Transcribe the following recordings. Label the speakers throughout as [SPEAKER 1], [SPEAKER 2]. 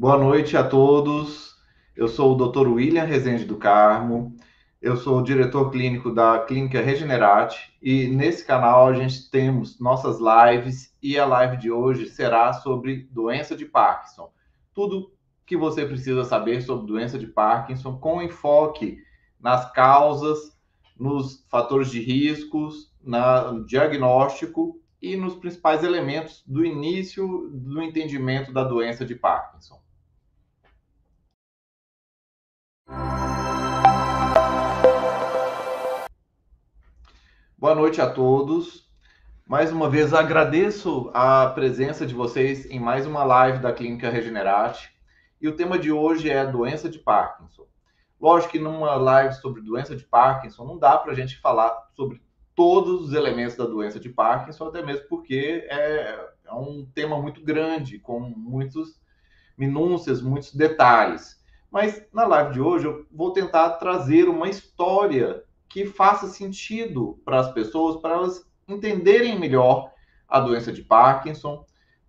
[SPEAKER 1] Boa noite a todos. Eu sou o Dr. William Rezende do Carmo. Eu sou o diretor clínico da Clínica Regenerate e nesse canal a gente temos nossas lives e a live de hoje será sobre doença de Parkinson. Tudo que você precisa saber sobre doença de Parkinson com enfoque nas causas, nos fatores de riscos, no diagnóstico e nos principais elementos do início do entendimento da doença de Parkinson. Boa noite a todos. Mais uma vez agradeço a presença de vocês em mais uma live da Clínica Regenerate. E o tema de hoje é doença de Parkinson. Lógico que numa live sobre doença de Parkinson não dá para a gente falar sobre todos os elementos da doença de Parkinson, até mesmo porque é, é um tema muito grande, com muitas minúcias, muitos detalhes. Mas na live de hoje eu vou tentar trazer uma história que faça sentido para as pessoas, para elas entenderem melhor a doença de Parkinson,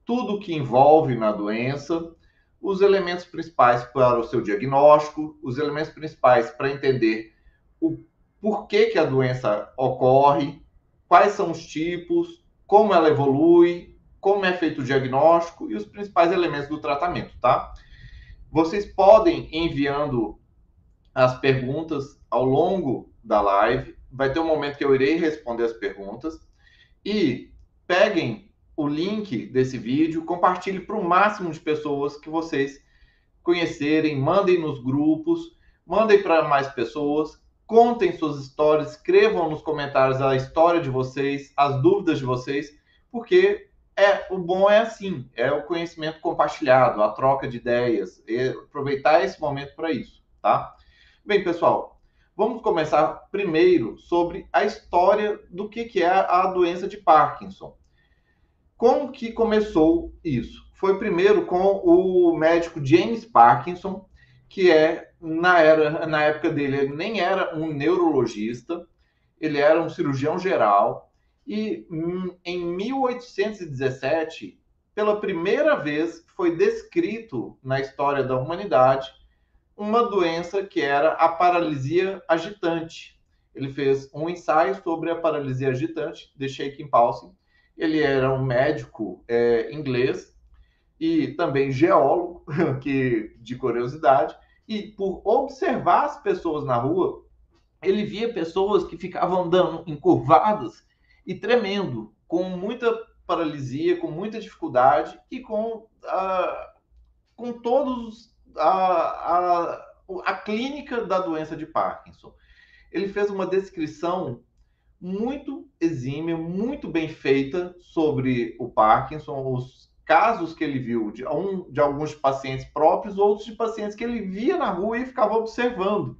[SPEAKER 1] tudo que envolve na doença, os elementos principais para o seu diagnóstico, os elementos principais para entender o porquê que a doença ocorre, quais são os tipos, como ela evolui, como é feito o diagnóstico e os principais elementos do tratamento, tá? Vocês podem enviando as perguntas ao longo da live. Vai ter um momento que eu irei responder as perguntas. E peguem o link desse vídeo, compartilhe para o máximo de pessoas que vocês conhecerem, mandem nos grupos, mandem para mais pessoas, contem suas histórias, escrevam nos comentários a história de vocês, as dúvidas de vocês, porque é o bom é assim, é o conhecimento compartilhado, a troca de ideias, aproveitar esse momento para isso, tá? Bem, pessoal, Vamos começar primeiro sobre a história do que, que é a doença de Parkinson. Como que começou isso? Foi primeiro com o médico James Parkinson, que é na, era, na época dele ele nem era um neurologista, ele era um cirurgião geral e hum, em 1817, pela primeira vez, foi descrito na história da humanidade uma doença que era a paralisia agitante. Ele fez um ensaio sobre a paralisia agitante de Shaking Palsy. Ele era um médico é, inglês e também geólogo, que de curiosidade, e por observar as pessoas na rua, ele via pessoas que ficavam andando encurvadas e tremendo, com muita paralisia, com muita dificuldade e com, uh, com todos a, a, a clínica da doença de Parkinson. Ele fez uma descrição muito exímia, muito bem feita sobre o Parkinson, os casos que ele viu de, um, de alguns pacientes próprios, outros de pacientes que ele via na rua e ficava observando.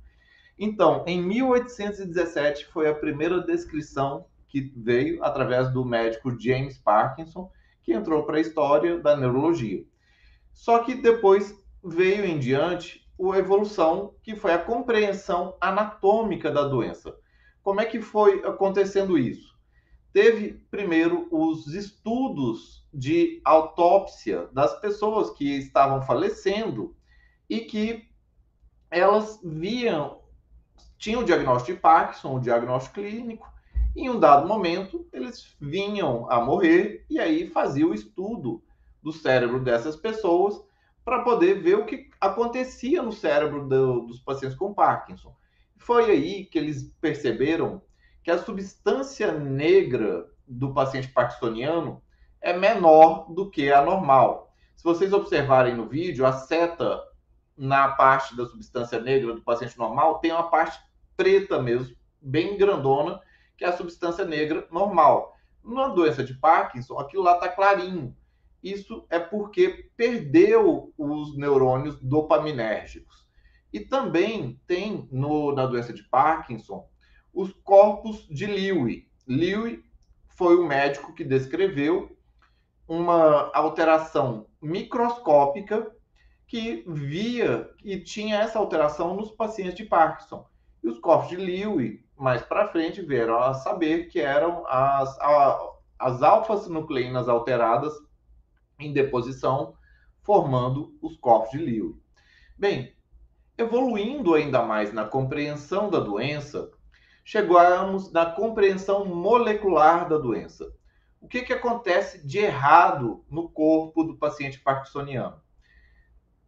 [SPEAKER 1] Então, em 1817 foi a primeira descrição que veio através do médico James Parkinson, que entrou para a história da neurologia. Só que depois veio em diante a evolução, que foi a compreensão anatômica da doença. Como é que foi acontecendo isso? Teve primeiro os estudos de autópsia das pessoas que estavam falecendo e que elas viam, tinham o diagnóstico de Parkinson, o diagnóstico clínico, em um dado momento eles vinham a morrer e aí fazia o estudo do cérebro dessas pessoas para poder ver o que acontecia no cérebro do, dos pacientes com Parkinson. Foi aí que eles perceberam que a substância negra do paciente parkinsoniano é menor do que a normal. Se vocês observarem no vídeo, a seta na parte da substância negra do paciente normal tem uma parte preta mesmo, bem grandona, que é a substância negra normal. Na doença de Parkinson, aquilo lá está clarinho. Isso é porque perdeu os neurônios dopaminérgicos. E também tem no, na doença de Parkinson os corpos de Lewy. Lewy foi o médico que descreveu uma alteração microscópica que via e tinha essa alteração nos pacientes de Parkinson. E os corpos de Lewy, mais para frente, vieram a saber que eram as, as alfas nucleínas alteradas em deposição formando os corpos de Lewis. Bem, evoluindo ainda mais na compreensão da doença, chegamos na compreensão molecular da doença. O que, que acontece de errado no corpo do paciente parkinsoniano?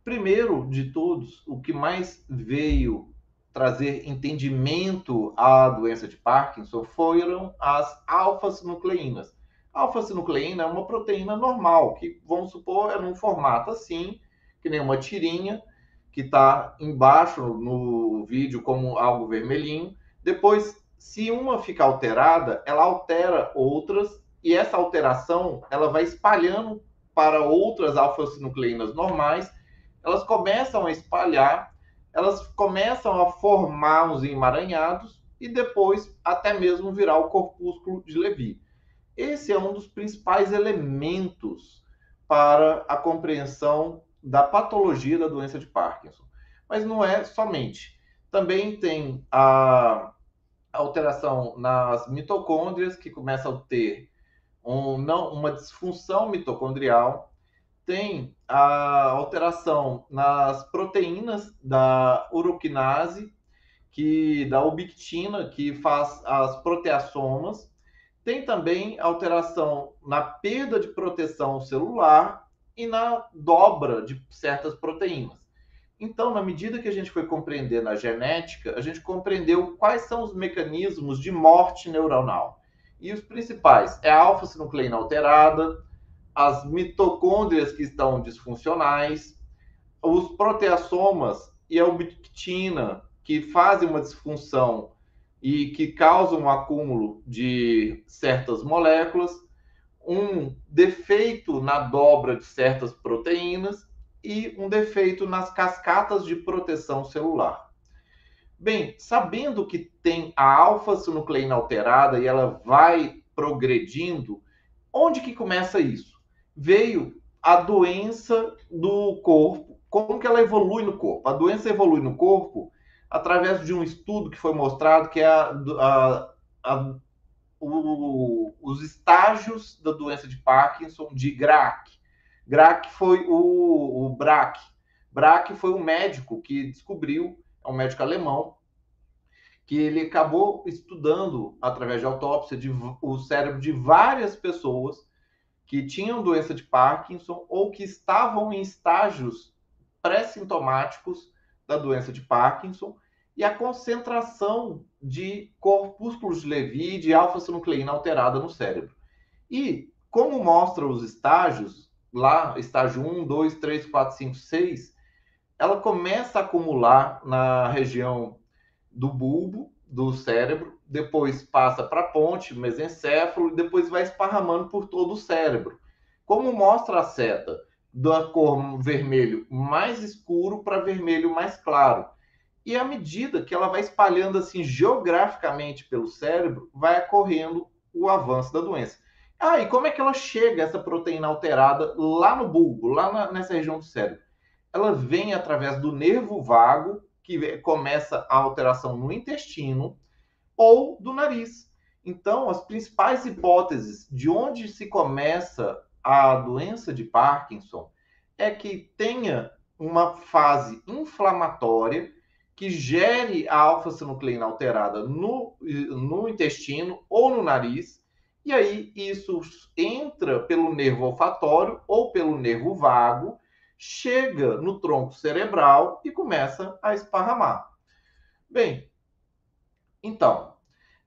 [SPEAKER 1] Primeiro de todos, o que mais veio trazer entendimento à doença de Parkinson foram as alfa-sinucleínas. Alfa-sinucleína é uma proteína normal, que vamos supor é num formato assim, que nem uma tirinha, que está embaixo no vídeo como algo vermelhinho. Depois, se uma fica alterada, ela altera outras e essa alteração ela vai espalhando para outras alfa-sinucleínas normais. Elas começam a espalhar, elas começam a formar uns emaranhados e depois até mesmo virar o corpúsculo de Levy. Esse é um dos principais elementos para a compreensão da patologia da doença de Parkinson. Mas não é somente. Também tem a alteração nas mitocôndrias, que começam a ter um, não, uma disfunção mitocondrial. Tem a alteração nas proteínas da uroquinase, que da ubictina, que faz as proteassomas. Tem também alteração na perda de proteção celular e na dobra de certas proteínas. Então, na medida que a gente foi compreender na genética, a gente compreendeu quais são os mecanismos de morte neuronal. E os principais é a alfa-sinucleína alterada, as mitocôndrias que estão disfuncionais, os proteassomas e a ubiquitina, que fazem uma disfunção e que causam um acúmulo de certas moléculas, um defeito na dobra de certas proteínas e um defeito nas cascatas de proteção celular. Bem, sabendo que tem a alfa-sinucleína alterada e ela vai progredindo, onde que começa isso? Veio a doença do corpo. Como que ela evolui no corpo? A doença evolui no corpo através de um estudo que foi mostrado que é a, a, a o, os estágios da doença de Parkinson de Grach. Grach foi o, o Brach. Brach foi o médico que descobriu, é um médico alemão, que ele acabou estudando, através de autópsia, de, o cérebro de várias pessoas que tinham doença de Parkinson ou que estavam em estágios pré-sintomáticos da doença de Parkinson e a concentração de corpúsculos de Levy de alfa-sinucleína alterada no cérebro. E, como mostra os estágios, lá, estágio 1, 2, 3, 4, 5, 6, ela começa a acumular na região do bulbo do cérebro, depois passa para a ponte, mesencéfalo, e depois vai esparramando por todo o cérebro. Como mostra a seta, da cor vermelho mais escuro para vermelho mais claro. E à medida que ela vai espalhando assim geograficamente pelo cérebro, vai ocorrendo o avanço da doença. Ah, e como é que ela chega, essa proteína alterada, lá no bulbo, lá na, nessa região do cérebro? Ela vem através do nervo vago, que começa a alteração no intestino, ou do nariz. Então, as principais hipóteses de onde se começa a doença de Parkinson é que tenha uma fase inflamatória que gere a alfa-sinucleína alterada no, no intestino ou no nariz, e aí isso entra pelo nervo olfatório ou pelo nervo vago, chega no tronco cerebral e começa a esparramar. Bem, então,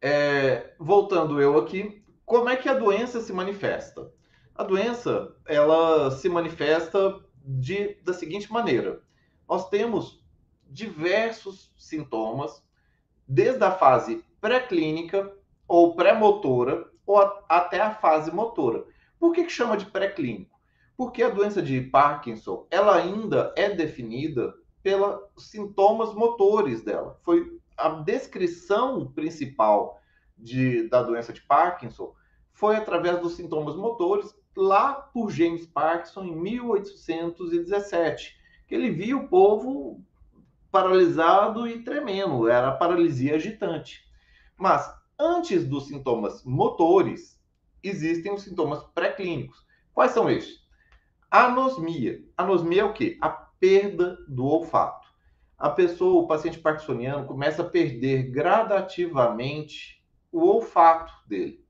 [SPEAKER 1] é, voltando eu aqui, como é que a doença se manifesta? A doença, ela se manifesta de, da seguinte maneira. Nós temos diversos sintomas, desde a fase pré-clínica ou pré-motora, ou a, até a fase motora. Por que, que chama de pré-clínico? Porque a doença de Parkinson, ela ainda é definida pelos sintomas motores dela. Foi a descrição principal de, da doença de Parkinson foi através dos sintomas motores lá por James Parkinson em 1817, que ele viu o povo paralisado e tremendo, era paralisia agitante. Mas antes dos sintomas motores, existem os sintomas pré-clínicos. Quais são esses? Anosmia. Anosmia é o quê? A perda do olfato. A pessoa, o paciente parkinsoniano, começa a perder gradativamente o olfato dele.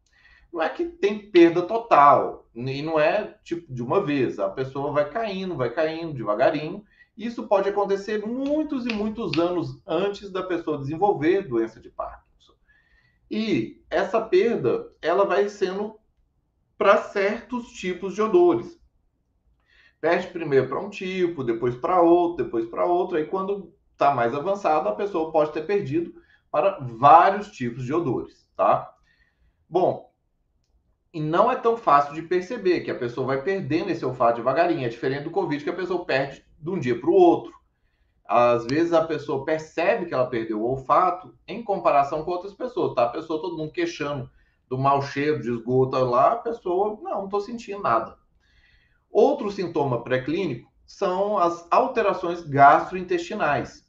[SPEAKER 1] Não é que tem perda total, e não é tipo de uma vez. A pessoa vai caindo, vai caindo devagarinho. Isso pode acontecer muitos e muitos anos antes da pessoa desenvolver doença de Parkinson. E essa perda, ela vai sendo para certos tipos de odores. Perde primeiro para um tipo, depois para outro, depois para outro. Aí, quando está mais avançado, a pessoa pode ter perdido para vários tipos de odores, tá? Bom, e não é tão fácil de perceber que a pessoa vai perdendo esse olfato devagarinho. É diferente do Covid que a pessoa perde de um dia para o outro. Às vezes a pessoa percebe que ela perdeu o olfato em comparação com outras pessoas, tá? A pessoa, todo mundo queixando do mau cheiro de esgoto lá, a pessoa, não, não estou sentindo nada. Outro sintoma pré-clínico são as alterações gastrointestinais,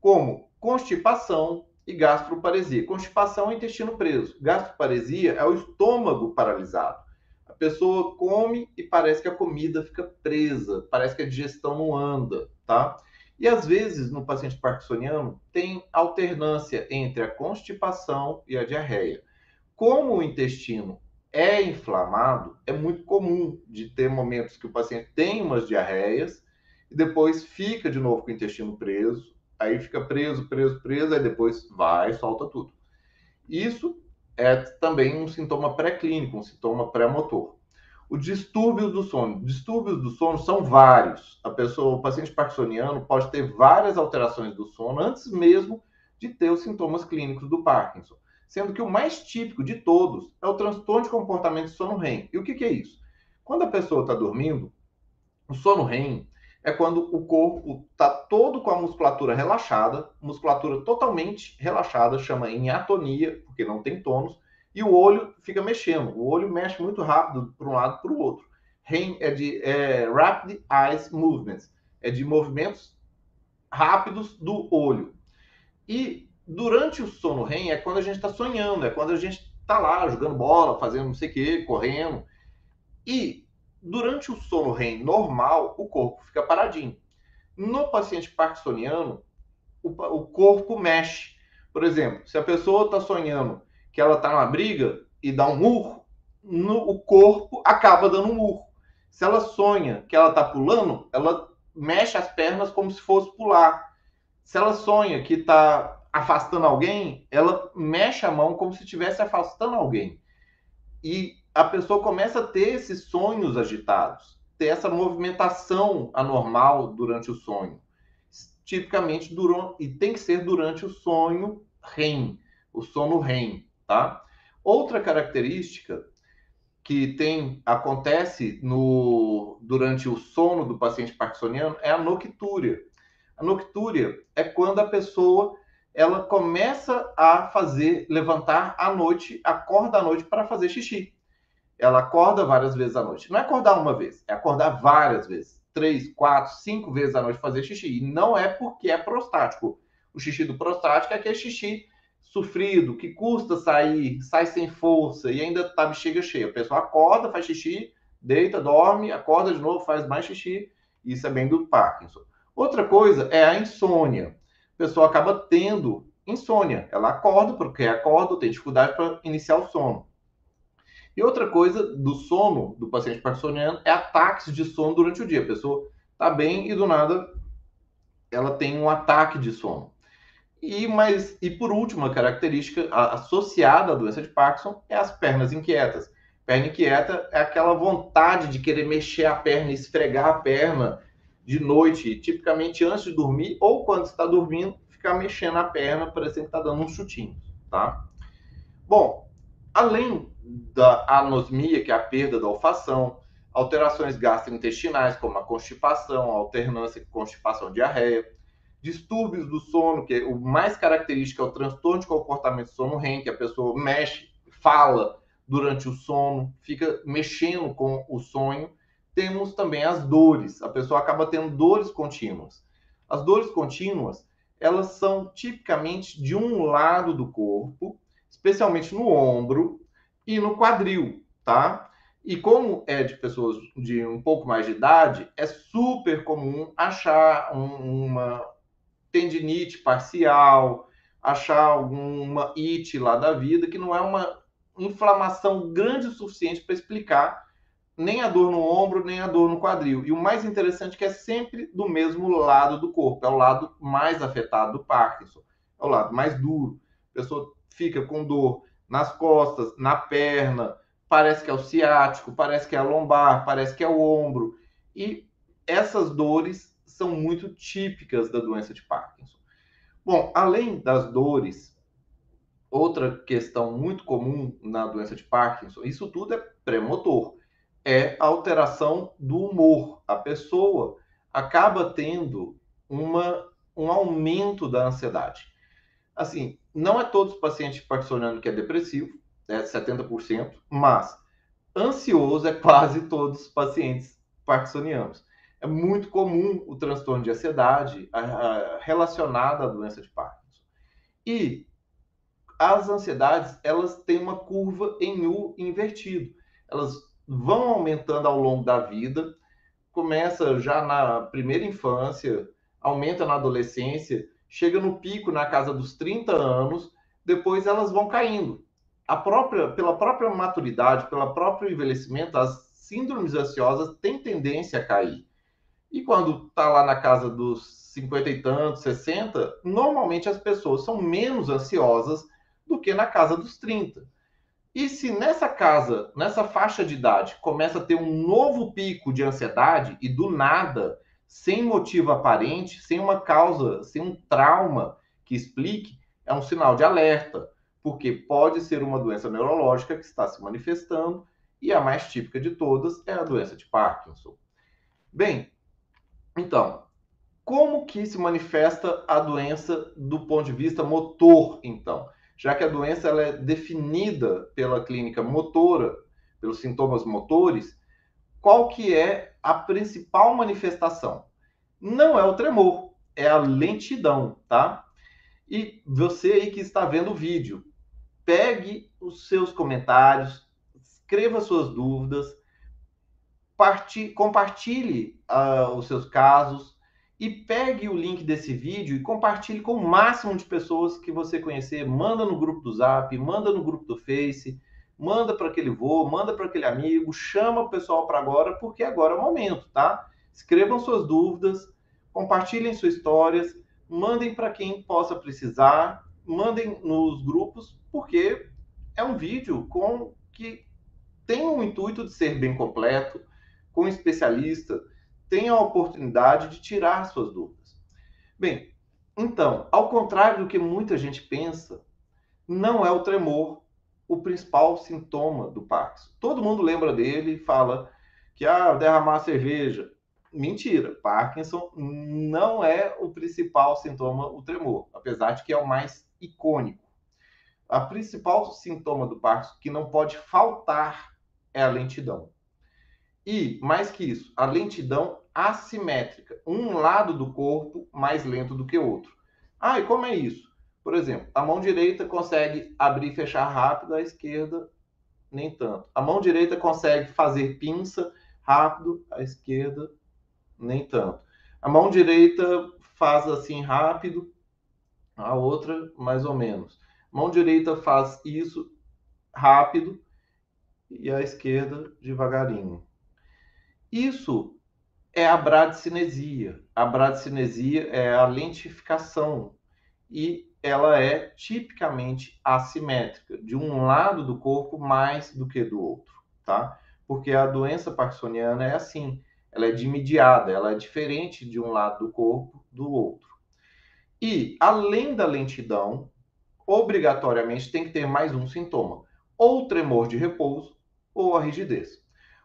[SPEAKER 1] como constipação e gastroparesia. Constipação é intestino preso. Gastroparesia é o estômago paralisado. A pessoa come e parece que a comida fica presa, parece que a digestão não anda, tá? E às vezes no paciente parkinsoniano tem alternância entre a constipação e a diarreia. Como o intestino é inflamado, é muito comum de ter momentos que o paciente tem umas diarreias e depois fica de novo com o intestino preso, aí fica preso, preso, preso, aí depois vai solta tudo. Isso é também um sintoma pré-clínico, um sintoma pré-motor. O distúrbio do sono. Distúrbios do sono são vários. A pessoa, o paciente parkinsoniano pode ter várias alterações do sono antes mesmo de ter os sintomas clínicos do Parkinson sendo que o mais típico de todos é o transtorno de comportamento de sono REM. E o que, que é isso? Quando a pessoa está dormindo, o sono REM é quando o corpo está todo com a musculatura relaxada, musculatura totalmente relaxada, chama em atonia, porque não tem tônus, e o olho fica mexendo. O olho mexe muito rápido para um lado para o outro. REM é de é, Rapid Eyes Movements, é de movimentos rápidos do olho. E durante o sono REM é quando a gente está sonhando, é quando a gente está lá jogando bola, fazendo não sei o quê, correndo. E durante o sono REM normal, o corpo fica paradinho. No paciente parkinsoniano, o, o corpo mexe. Por exemplo, se a pessoa está sonhando que ela está numa briga e dá um murro, no, o corpo acaba dando um murro. Se ela sonha que ela está pulando, ela mexe as pernas como se fosse pular. Se ela sonha que está afastando alguém, ela mexe a mão como se estivesse afastando alguém. E a pessoa começa a ter esses sonhos agitados, ter essa movimentação anormal durante o sonho. Tipicamente, durante, e tem que ser durante o sonho REM, o sono REM, tá? Outra característica que tem acontece no durante o sono do paciente parkinsoniano é a noctúria. A noctúria é quando a pessoa ela começa a fazer, levantar à noite, acorda à noite para fazer xixi. Ela acorda várias vezes à noite. Não é acordar uma vez, é acordar várias vezes. Três, quatro, cinco vezes à noite fazer xixi. E não é porque é prostático. O xixi do prostático é aquele xixi sofrido, que custa sair, sai sem força e ainda tá bexiga cheia. A pessoa acorda, faz xixi, deita, dorme, acorda de novo, faz mais xixi. Isso é bem do Parkinson. Outra coisa é a insônia a pessoa acaba tendo insônia. Ela acorda, porque acorda, tem dificuldade para iniciar o sono. E outra coisa do sono do paciente parkinsoniano é ataques de sono durante o dia. A pessoa está bem e do nada ela tem um ataque de sono. E, mas, e por último, a característica associada à doença de Parkinson é as pernas inquietas. Perna inquieta é aquela vontade de querer mexer a perna, esfregar a perna, de noite, tipicamente antes de dormir, ou quando está dormindo, ficar mexendo a perna, parecendo que está dando uns chutinhos, tá? Bom, além da anosmia, que é a perda da olfação, alterações gastrointestinais, como a constipação, a alternância constipação diarreia, distúrbios do sono, que é o mais característico é o transtorno de comportamento sono REM, que a pessoa mexe, fala durante o sono, fica mexendo com o sonho, temos também as dores. A pessoa acaba tendo dores contínuas. As dores contínuas, elas são tipicamente de um lado do corpo, especialmente no ombro e no quadril, tá? E como é de pessoas de um pouco mais de idade, é super comum achar um, uma tendinite parcial, achar alguma it lá da vida, que não é uma inflamação grande o suficiente para explicar nem a dor no ombro, nem a dor no quadril. E o mais interessante é que é sempre do mesmo lado do corpo, é o lado mais afetado do Parkinson, é o lado mais duro. A pessoa fica com dor nas costas, na perna, parece que é o ciático, parece que é a lombar, parece que é o ombro. E essas dores são muito típicas da doença de Parkinson. Bom, além das dores, outra questão muito comum na doença de Parkinson, isso tudo é pré-motor, é a alteração do humor. A pessoa acaba tendo uma, um aumento da ansiedade. Assim, não é todos os pacientes parkinsonianos que é depressivo, é 70%, mas ansioso é quase todos os pacientes parkinsonianos. É muito comum o transtorno de ansiedade relacionado à doença de Parkinson. E as ansiedades, elas têm uma curva em U invertido. Elas vão aumentando ao longo da vida, começa já na primeira infância, aumenta na adolescência, chega no pico na casa dos 30 anos, depois elas vão caindo a própria, pela própria maturidade, pelo próprio envelhecimento, as síndromes ansiosas têm tendência a cair. E quando está lá na casa dos 50 e tantos, 60, normalmente as pessoas são menos ansiosas do que na casa dos 30. E se nessa casa, nessa faixa de idade, começa a ter um novo pico de ansiedade e do nada, sem motivo aparente, sem uma causa, sem um trauma que explique, é um sinal de alerta porque pode ser uma doença neurológica que está se manifestando e a mais típica de todas é a doença de Parkinson. Bem, então, como que se manifesta a doença do ponto de vista motor, então? Já que a doença ela é definida pela clínica motora, pelos sintomas motores, qual que é a principal manifestação? Não é o tremor, é a lentidão, tá? E você aí que está vendo o vídeo, pegue os seus comentários, escreva suas dúvidas, compartilhe uh, os seus casos e pegue o link desse vídeo e compartilhe com o máximo de pessoas que você conhecer. Manda no grupo do Zap, manda no grupo do Face, manda para aquele vô, manda para aquele amigo, chama o pessoal para agora, porque agora é o momento, tá? Escrevam suas dúvidas, compartilhem suas histórias, mandem para quem possa precisar, mandem nos grupos porque é um vídeo com que tem o intuito de ser bem completo, com especialista, tem a oportunidade de tirar suas dúvidas. Bem, então, ao contrário do que muita gente pensa, não é o tremor o principal sintoma do Parkinson. Todo mundo lembra dele e fala que ah, derramar cerveja. Mentira, Parkinson não é o principal sintoma, o tremor, apesar de que é o mais icônico a principal sintoma do Parkinson que não pode faltar é a lentidão. E, mais que isso, a lentidão assimétrica. Um lado do corpo mais lento do que o outro. Ah, e como é isso? Por exemplo, a mão direita consegue abrir e fechar rápido, a esquerda nem tanto. A mão direita consegue fazer pinça rápido, a esquerda nem tanto. A mão direita faz assim rápido, a outra mais ou menos. Mão direita faz isso rápido e a esquerda devagarinho. Isso é a bradicinesia. A bradicinesia é a lentificação e ela é tipicamente assimétrica, de um lado do corpo mais do que do outro, tá? Porque a doença parkinsoniana é assim, ela é dimediada, ela é diferente de um lado do corpo do outro. E além da lentidão, obrigatoriamente tem que ter mais um sintoma, ou tremor de repouso ou a rigidez.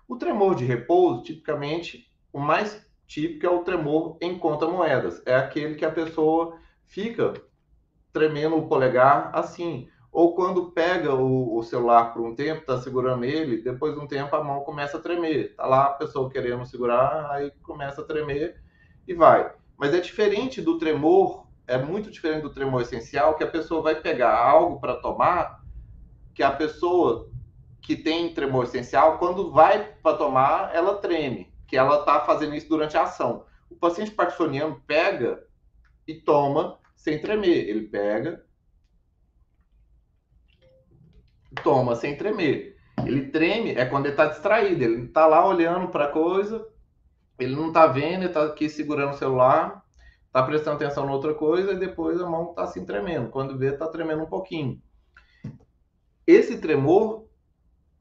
[SPEAKER 1] O tremor de repouso, tipicamente, o mais típico é o tremor em conta-moedas. É aquele que a pessoa fica tremendo o polegar assim. Ou quando pega o, o celular por um tempo, está segurando ele, depois de um tempo a mão começa a tremer. Está lá a pessoa querendo segurar, aí começa a tremer e vai. Mas é diferente do tremor é muito diferente do tremor essencial, que a pessoa vai pegar algo para tomar, que a pessoa que tem tremor essencial, quando vai para tomar, ela treme, que ela está fazendo isso durante a ação. O paciente parkinsoniano pega e toma sem tremer. Ele pega, toma sem tremer. Ele treme é quando ele está distraído, ele está lá olhando para coisa, ele não está vendo, ele está aqui segurando o celular, está prestando atenção em outra coisa e depois a mão está assim tremendo. Quando vê, está tremendo um pouquinho. Esse tremor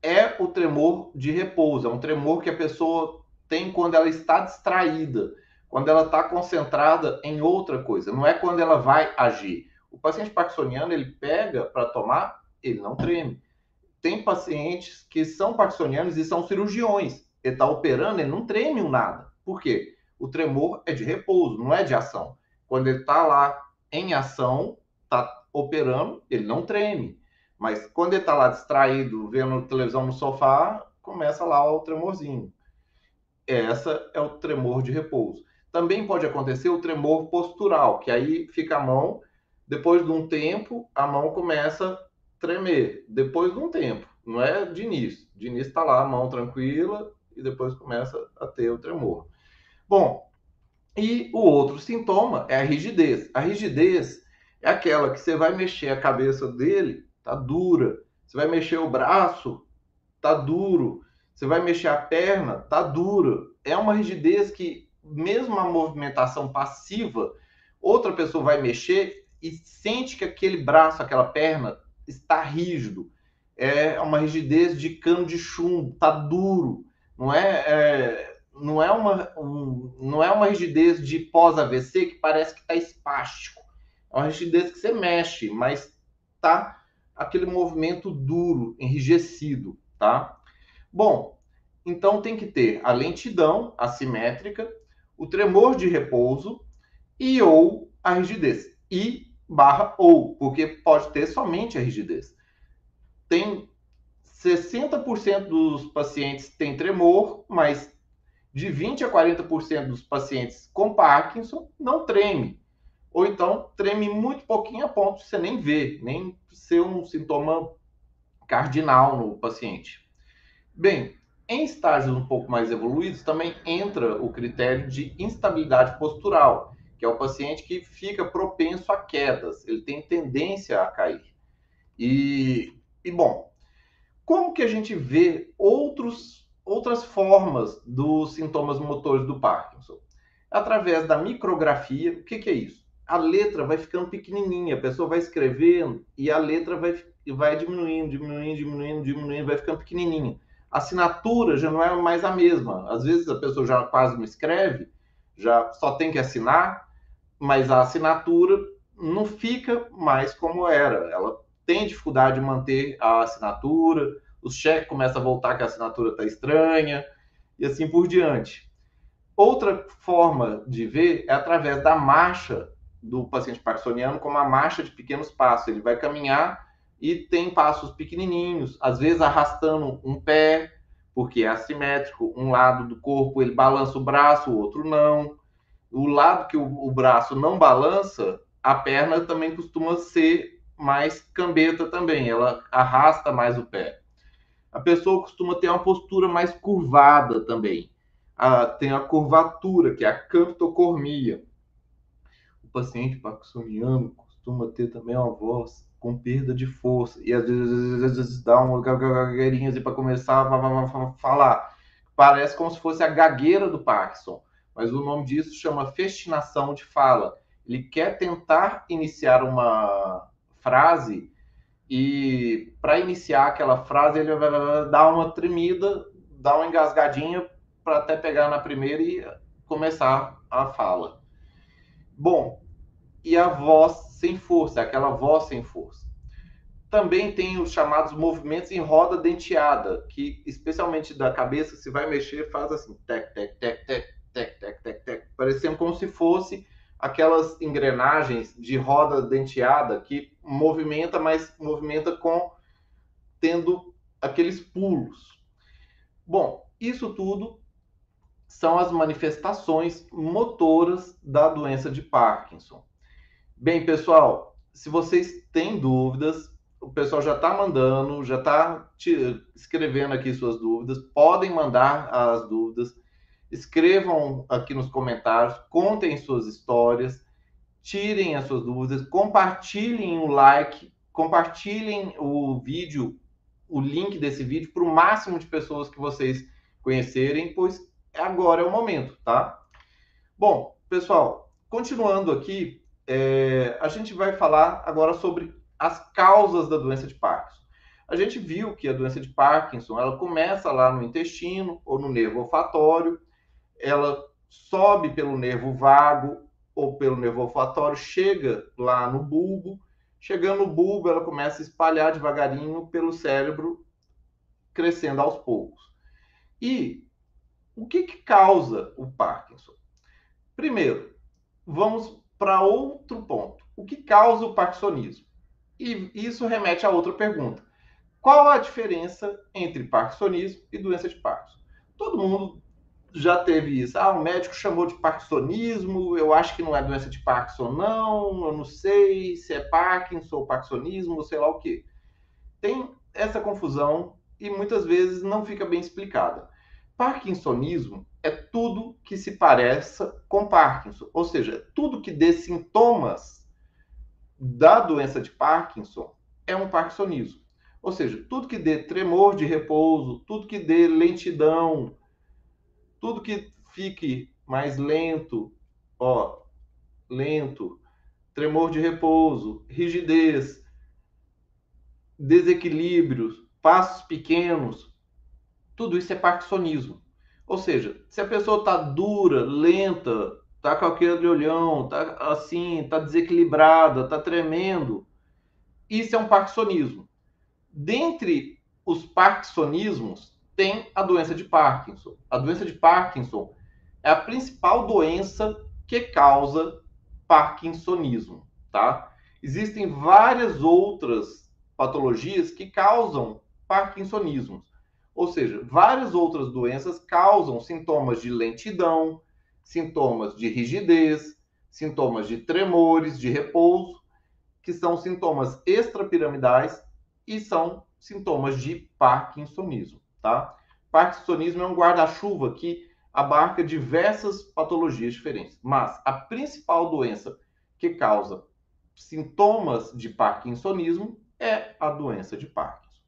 [SPEAKER 1] é o tremor de repouso, é um tremor que a pessoa tem quando ela está distraída, quando ela está concentrada em outra coisa, não é quando ela vai agir. O paciente parkinsoniano, ele pega para tomar, ele não treme. Tem pacientes que são parkinsonianos e são cirurgiões. Ele está operando, ele não treme um nada. Por quê? O tremor é de repouso, não é de ação. Quando ele está lá em ação, está operando, ele não treme. Mas quando ele está lá distraído, vendo televisão no sofá, começa lá o tremorzinho. Essa é o tremor de repouso. Também pode acontecer o tremor postural, que aí fica a mão, depois de um tempo, a mão começa tremer. Depois de um tempo, não é de início. De início está lá a mão tranquila e depois começa a ter o tremor. Bom, e o outro sintoma é a rigidez. A rigidez é aquela que você vai mexer a cabeça dele, tá dura. Você vai mexer o braço, tá duro. Você vai mexer a perna, tá dura. É uma rigidez que, mesmo a movimentação passiva, outra pessoa vai mexer e sente que aquele braço, aquela perna está rígido. É uma rigidez de cano de chumbo, tá duro. Não é, é não é uma um, não é uma rigidez de pós-AVC que parece que está espástico. É uma rigidez que você mexe, mas tá aquele movimento duro, enrijecido, tá? Bom, então tem que ter a lentidão assimétrica, o tremor de repouso e ou a rigidez. E barra ou, porque pode ter somente a rigidez. Tem 60% dos pacientes têm tremor, mas de 20 a 40% dos pacientes com Parkinson não treme ou então treme muito pouquinho a ponto de você nem ver, nem ser um sintoma cardinal no paciente. Bem, em estágios um pouco mais evoluídos também entra o critério de instabilidade postural, que é o paciente que fica propenso a quedas, ele tem tendência a cair. E, e bom, como que a gente vê outros, outras formas dos sintomas motores do Parkinson? Através da micrografia, o que, que é isso? a letra vai ficando pequenininha, a pessoa vai escrevendo e a letra vai, vai diminuindo, diminuindo, diminuindo, diminuindo, vai ficando pequenininha. A assinatura já não é mais a mesma. Às vezes a pessoa já quase não escreve, já só tem que assinar, mas a assinatura não fica mais como era. Ela tem dificuldade de manter a assinatura, os cheques começam a voltar que a assinatura está estranha, e assim por diante. Outra forma de ver é através da marcha do paciente parkinsoniano como uma marcha de pequenos passos. Ele vai caminhar e tem passos pequenininhos, às vezes arrastando um pé, porque é assimétrico, um lado do corpo ele balança o braço, o outro não. O lado que o, o braço não balança, a perna também costuma ser mais cambeta também, ela arrasta mais o pé. A pessoa costuma ter uma postura mais curvada também. Ah, tem a curvatura, que é a camptocormia o paciente parkinsoniano costuma ter também uma voz com perda de força e às vezes, dá uma gagueirinha assim para começar a falar. Parece como se fosse a gagueira do Parkinson, mas o nome disso chama festinação de fala. Ele quer tentar iniciar uma frase e para iniciar aquela frase ele vai dar uma tremida, dar uma engasgadinha para até pegar na primeira e começar a fala. Bom, e a voz sem força, aquela voz sem força. Também tem os chamados movimentos em roda denteada, que especialmente da cabeça, se vai mexer, faz assim, tec, tec, tec, tec, tec, tec, tec, tec, parecendo como se fosse aquelas engrenagens de roda denteada que movimenta, mas movimenta com tendo aqueles pulos. Bom, isso tudo são as manifestações motoras da doença de Parkinson. Bem, pessoal, se vocês têm dúvidas, o pessoal já está mandando, já está escrevendo aqui suas dúvidas. Podem mandar as dúvidas. Escrevam aqui nos comentários, contem suas histórias, tirem as suas dúvidas, compartilhem o like, compartilhem o vídeo, o link desse vídeo para o máximo de pessoas que vocês conhecerem, pois agora é o momento, tá? Bom, pessoal, continuando aqui, é, a gente vai falar agora sobre as causas da doença de Parkinson. A gente viu que a doença de Parkinson ela começa lá no intestino ou no nervo olfatório, ela sobe pelo nervo vago ou pelo nervo olfatório, chega lá no bulbo, chegando no bulbo ela começa a espalhar devagarinho pelo cérebro, crescendo aos poucos. E o que, que causa o Parkinson? Primeiro, vamos para outro ponto. O que causa o parkinsonismo? E isso remete a outra pergunta. Qual a diferença entre parkinsonismo e doença de Parkinson? Todo mundo já teve isso. Ah, o médico chamou de parkinsonismo, eu acho que não é doença de Parkinson, não, eu não sei se é Parkinson ou parkinsonismo, sei lá o quê. Tem essa confusão e muitas vezes não fica bem explicada. Parkinsonismo é tudo que se pareça com Parkinson, ou seja, tudo que dê sintomas da doença de Parkinson é um parkinsonismo. Ou seja, tudo que dê tremor de repouso, tudo que dê lentidão, tudo que fique mais lento, ó, lento, tremor de repouso, rigidez, desequilíbrios, passos pequenos, tudo isso é parkinsonismo. Ou seja, se a pessoa está dura, lenta, está com aquele olhão, está assim, está desequilibrada, está tremendo, isso é um parkinsonismo. Dentre os parkinsonismos, tem a doença de Parkinson. A doença de Parkinson é a principal doença que causa parkinsonismo, tá? Existem várias outras patologias que causam parkinsonismo. Ou seja, várias outras doenças causam sintomas de lentidão, sintomas de rigidez, sintomas de tremores, de repouso, que são sintomas extrapiramidais e são sintomas de parkinsonismo, tá? Parkinsonismo é um guarda-chuva que abarca diversas patologias diferentes, mas a principal doença que causa sintomas de parkinsonismo é a doença de Parkinson.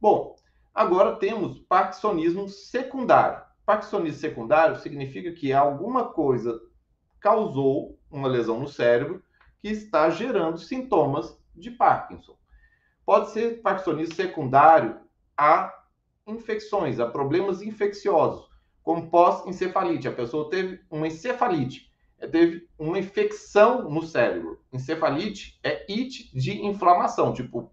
[SPEAKER 1] Bom, Agora temos parkinsonismo secundário. Parkinsonismo secundário significa que alguma coisa causou uma lesão no cérebro que está gerando sintomas de Parkinson. Pode ser parkinsonismo secundário a infecções, a problemas infecciosos, como pós-encefalite. A pessoa teve uma encefalite, teve uma infecção no cérebro. Encefalite é it de inflamação, tipo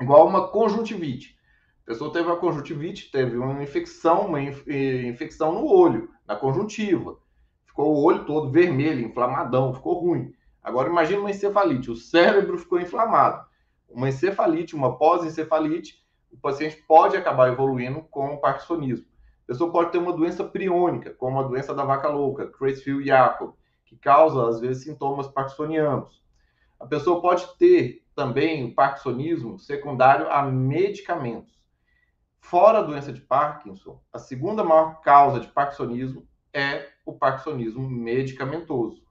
[SPEAKER 1] igual uma conjuntivite. A pessoa teve uma conjuntivite, teve uma infecção, uma infecção no olho, na conjuntiva. Ficou o olho todo vermelho, inflamadão, ficou ruim. Agora imagine uma encefalite, o cérebro ficou inflamado. Uma encefalite, uma pós-encefalite, o paciente pode acabar evoluindo com o parkinsonismo. A pessoa pode ter uma doença priônica, como a doença da vaca louca, Creutzfeldt-Jakob, que causa, às vezes, sintomas parkinsonianos. A pessoa pode ter também o parkinsonismo secundário a medicamentos. Fora a doença de Parkinson, a segunda maior causa de parkinsonismo é o parkinsonismo medicamentoso.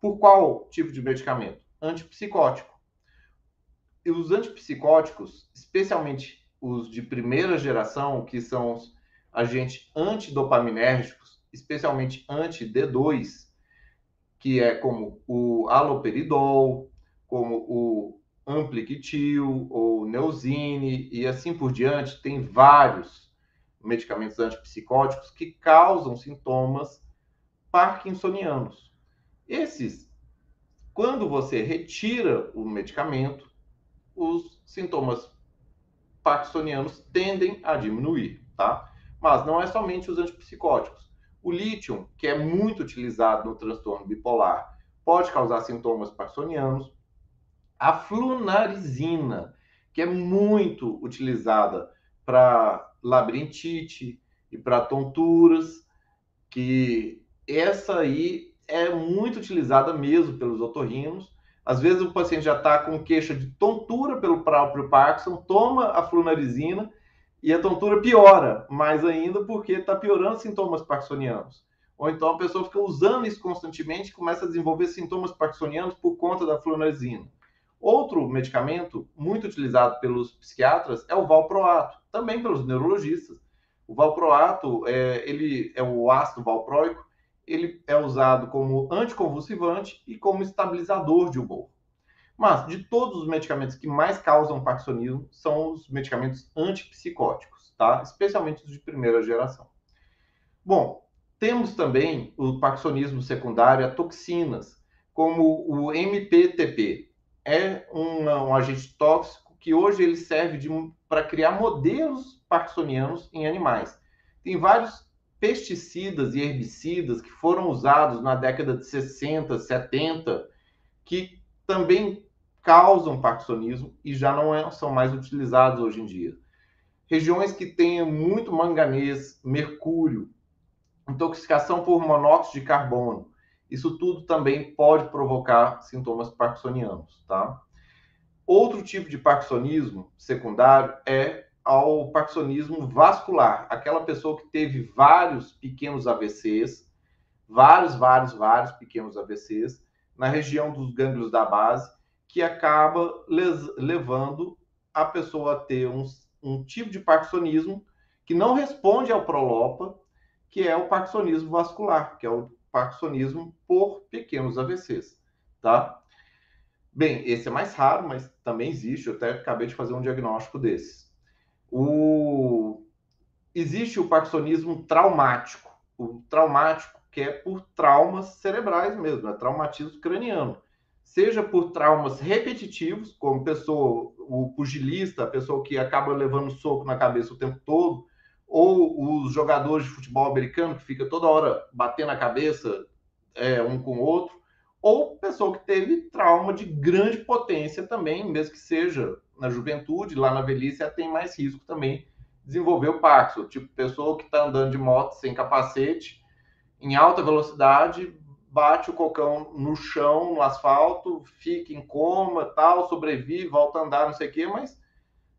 [SPEAKER 1] Por qual tipo de medicamento? Antipsicótico. E os antipsicóticos, especialmente os de primeira geração, que são os agentes antidopaminérgicos, especialmente anti-D2, que é como o aloperidol, como o Ampliquitil ou Neusine e assim por diante, tem vários medicamentos antipsicóticos que causam sintomas parkinsonianos. Esses, quando você retira o medicamento, os sintomas parkinsonianos tendem a diminuir, tá? Mas não é somente os antipsicóticos. O lítio, que é muito utilizado no transtorno bipolar, pode causar sintomas parkinsonianos a flunarizina, que é muito utilizada para labirintite e para tonturas, que essa aí é muito utilizada mesmo pelos otorrinos. Às vezes o paciente já está com queixa de tontura pelo próprio Parkinson, toma a flunarizina e a tontura piora mais ainda porque está piorando sintomas parkinsonianos. Ou então a pessoa fica usando isso constantemente e começa a desenvolver sintomas parkinsonianos por conta da flunarizina. Outro medicamento muito utilizado pelos psiquiatras é o valproato, também pelos neurologistas. O valproato, é, ele é o ácido valproico, ele é usado como anticonvulsivante e como estabilizador de humor. Mas de todos os medicamentos que mais causam parkinsonismo são os medicamentos antipsicóticos, tá? Especialmente os de primeira geração. Bom, temos também o parkinsonismo secundário a toxinas, como o MPTP. É um, um agente tóxico que hoje ele serve para criar modelos parkinsonianos em animais. Tem vários pesticidas e herbicidas que foram usados na década de 60, 70, que também causam parkinsonismo e já não é, são mais utilizados hoje em dia. Regiões que tenham muito manganês, mercúrio, intoxicação por monóxido de carbono. Isso tudo também pode provocar sintomas parkinsonianos, tá? Outro tipo de parkinsonismo secundário é ao parkinsonismo vascular, aquela pessoa que teve vários pequenos AVCs, vários, vários, vários pequenos AVCs na região dos gânglios da base, que acaba levando a pessoa a ter um, um tipo de parkinsonismo que não responde ao Prolopa que é o parkinsonismo vascular, que é o parkinsonismo por pequenos AVCs, tá? Bem, esse é mais raro, mas também existe. Eu até acabei de fazer um diagnóstico desses. O... Existe o parkinsonismo traumático. O traumático que é por traumas cerebrais mesmo, é traumatismo craniano. Seja por traumas repetitivos, como pessoa, o pugilista, a pessoa que acaba levando soco na cabeça o tempo todo, ou os jogadores de futebol americano que fica toda hora batendo a cabeça é, um com o outro, ou pessoa que teve trauma de grande potência também, mesmo que seja na juventude, lá na velhice, ela tem mais risco também de desenvolver o Parkinson. Tipo, pessoa que está andando de moto sem capacete, em alta velocidade, bate o cocão no chão, no asfalto, fica em coma, tal, sobrevive, volta a andar, não sei o quê, mas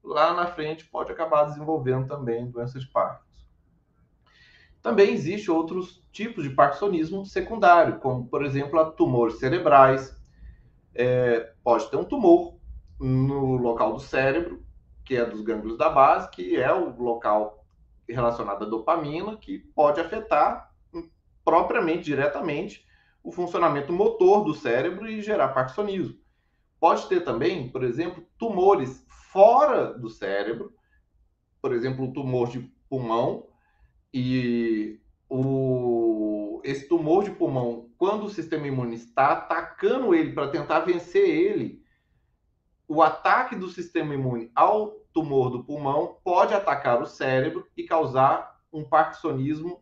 [SPEAKER 1] lá na frente pode acabar desenvolvendo também doença de Parkinson. Também existem outros tipos de parkinsonismo secundário, como, por exemplo, tumores cerebrais. É, pode ter um tumor no local do cérebro, que é dos gânglios da base, que é o local relacionado à dopamina, que pode afetar propriamente, diretamente, o funcionamento motor do cérebro e gerar parkinsonismo. Pode ter também, por exemplo, tumores fora do cérebro, por exemplo, o tumor de pulmão, e o, esse tumor de pulmão, quando o sistema imune está atacando ele para tentar vencer ele, o ataque do sistema imune ao tumor do pulmão pode atacar o cérebro e causar um parkinsonismo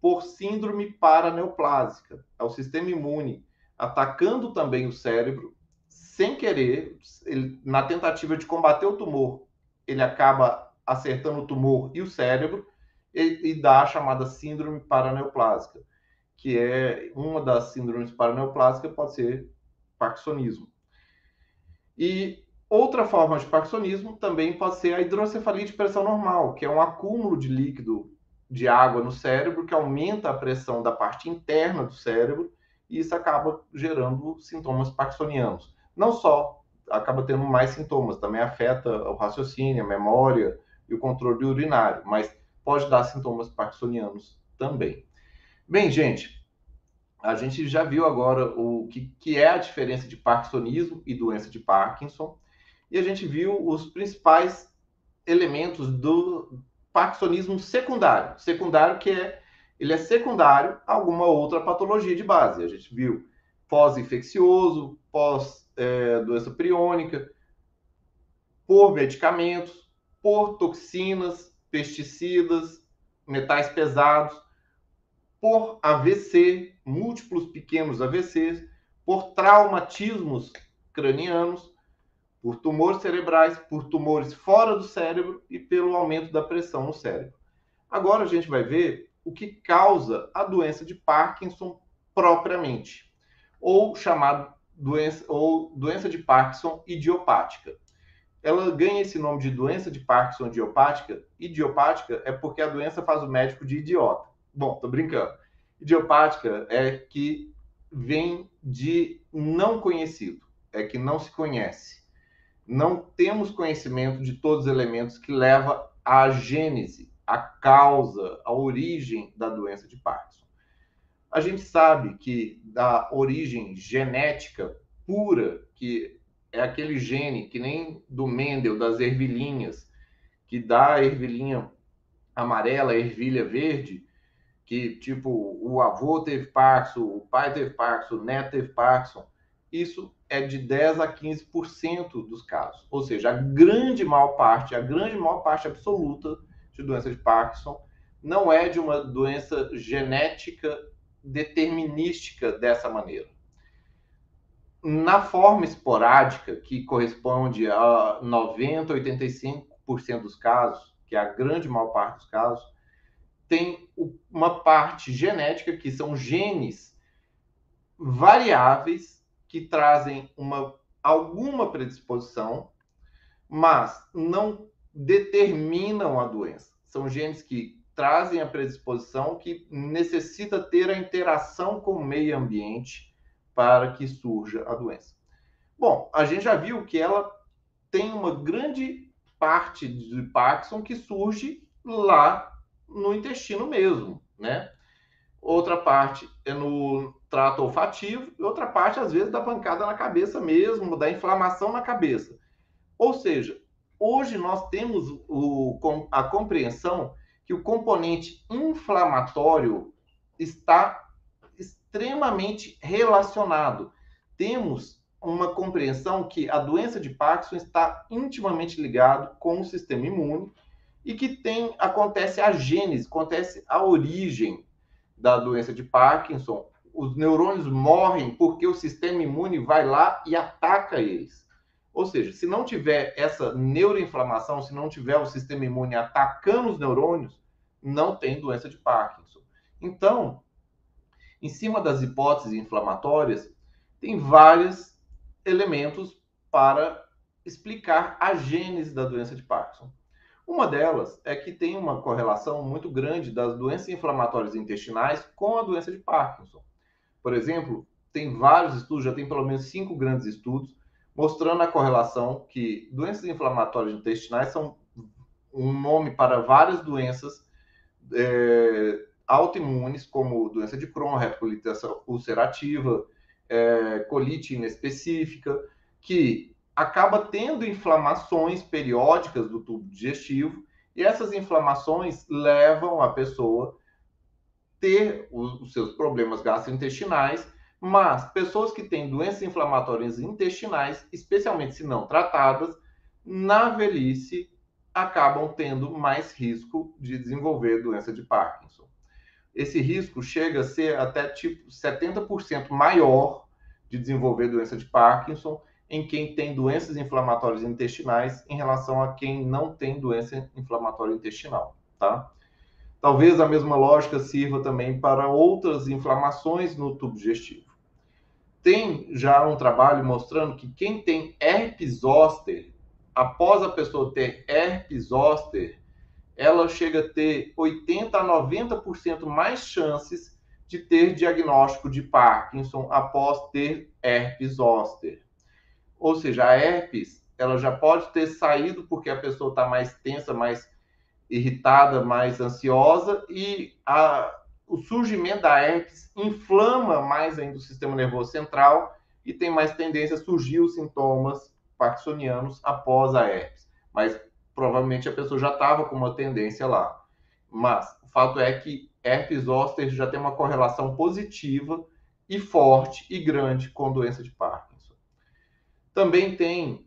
[SPEAKER 1] por síndrome paraneoplásica. É o sistema imune atacando também o cérebro sem querer, ele, na tentativa de combater o tumor, ele acaba acertando o tumor e o cérebro e, e dá a chamada síndrome paraneoplásica, que é uma das síndromes paraneoplásicas pode ser parkinsonismo. E outra forma de parkinsonismo também pode ser a hidrocefalia de pressão normal, que é um acúmulo de líquido de água no cérebro que aumenta a pressão da parte interna do cérebro e isso acaba gerando sintomas parkinsonianos não só acaba tendo mais sintomas, também afeta o raciocínio, a memória e o controle urinário, mas pode dar sintomas parkinsonianos também. Bem, gente, a gente já viu agora o que, que é a diferença de parkinsonismo e doença de Parkinson, e a gente viu os principais elementos do parkinsonismo secundário. Secundário que é ele é secundário a alguma outra patologia de base. A gente viu pós-infeccioso, pós é, priônica, por medicamentos, por toxinas, pesticidas, metais pesados, por AVC, múltiplos pequenos AVCs, por traumatismos cranianos, por tumores cerebrais, por tumores fora do cérebro e pelo aumento da pressão no cérebro. Agora a gente vai ver o que causa a doença de Parkinson propriamente, ou chamado doença ou doença de Parkinson idiopática. Ela ganha esse nome de doença de Parkinson idiopática. Idiopática é porque a doença faz o médico de idiota. Bom, tô brincando. Idiopática é que vem de não conhecido, é que não se conhece. Não temos conhecimento de todos os elementos que leva à gênese, à causa, à origem da doença de Parkinson. A gente sabe que da origem genética pura, que é aquele gene que nem do Mendel, das ervilhinhas, que dá a ervilhinha amarela, a ervilha verde, que tipo o avô teve Parkinson, o pai teve Parkinson, o neto teve Parkinson, isso é de 10 a 15% dos casos. Ou seja, a grande maior parte, a grande maior parte absoluta de doença de Parkinson não é de uma doença genética determinística dessa maneira. Na forma esporádica, que corresponde a 90, 85% dos casos, que é a grande maior parte dos casos, tem uma parte genética, que são genes variáveis que trazem uma, alguma predisposição, mas não determinam a doença. São genes que trazem a predisposição que necessita ter a interação com o meio ambiente para que surja a doença. Bom, a gente já viu que ela tem uma grande parte de Parkinson que surge lá no intestino mesmo, né? Outra parte é no trato olfativo e outra parte, às vezes, da pancada na cabeça mesmo, da inflamação na cabeça. Ou seja, hoje nós temos o, a compreensão que o componente inflamatório está extremamente relacionado. Temos uma compreensão que a doença de Parkinson está intimamente ligado com o sistema imune e que tem acontece a gênese, acontece a origem da doença de Parkinson. Os neurônios morrem porque o sistema imune vai lá e ataca eles. Ou seja, se não tiver essa neuroinflamação, se não tiver o sistema imune atacando os neurônios, não tem doença de Parkinson. Então, em cima das hipóteses inflamatórias, tem vários elementos para explicar a gênese da doença de Parkinson. Uma delas é que tem uma correlação muito grande das doenças inflamatórias intestinais com a doença de Parkinson. Por exemplo, tem vários estudos, já tem pelo menos cinco grandes estudos, mostrando a correlação que doenças inflamatórias intestinais são um nome para várias doenças é, autoimunes, como doença de Crohn, retocolite ulcerativa, é, colite inespecífica, que acaba tendo inflamações periódicas do tubo digestivo e essas inflamações levam a pessoa ter os seus problemas gastrointestinais, mas pessoas que têm doenças inflamatórias intestinais, especialmente se não tratadas, na velhice acabam tendo mais risco de desenvolver doença de Parkinson. Esse risco chega a ser até tipo 70% maior de desenvolver doença de Parkinson em quem tem doenças inflamatórias intestinais em relação a quem não tem doença inflamatória intestinal, tá? Talvez a mesma lógica sirva também para outras inflamações no tubo digestivo. Tem já um trabalho mostrando que quem tem herpes zoster, após a pessoa ter herpes zoster, ela chega a ter 80 a 90% mais chances de ter diagnóstico de Parkinson após ter herpes zoster. Ou seja, a herpes, ela já pode ter saído porque a pessoa está mais tensa, mais irritada, mais ansiosa e a, o surgimento da herpes inflama mais ainda o sistema nervoso central e tem mais tendência a surgir os sintomas parkinsonianos após a herpes. Mas provavelmente a pessoa já estava com uma tendência lá. Mas o fato é que herpes zoster já tem uma correlação positiva e forte e grande com doença de Parkinson. Também tem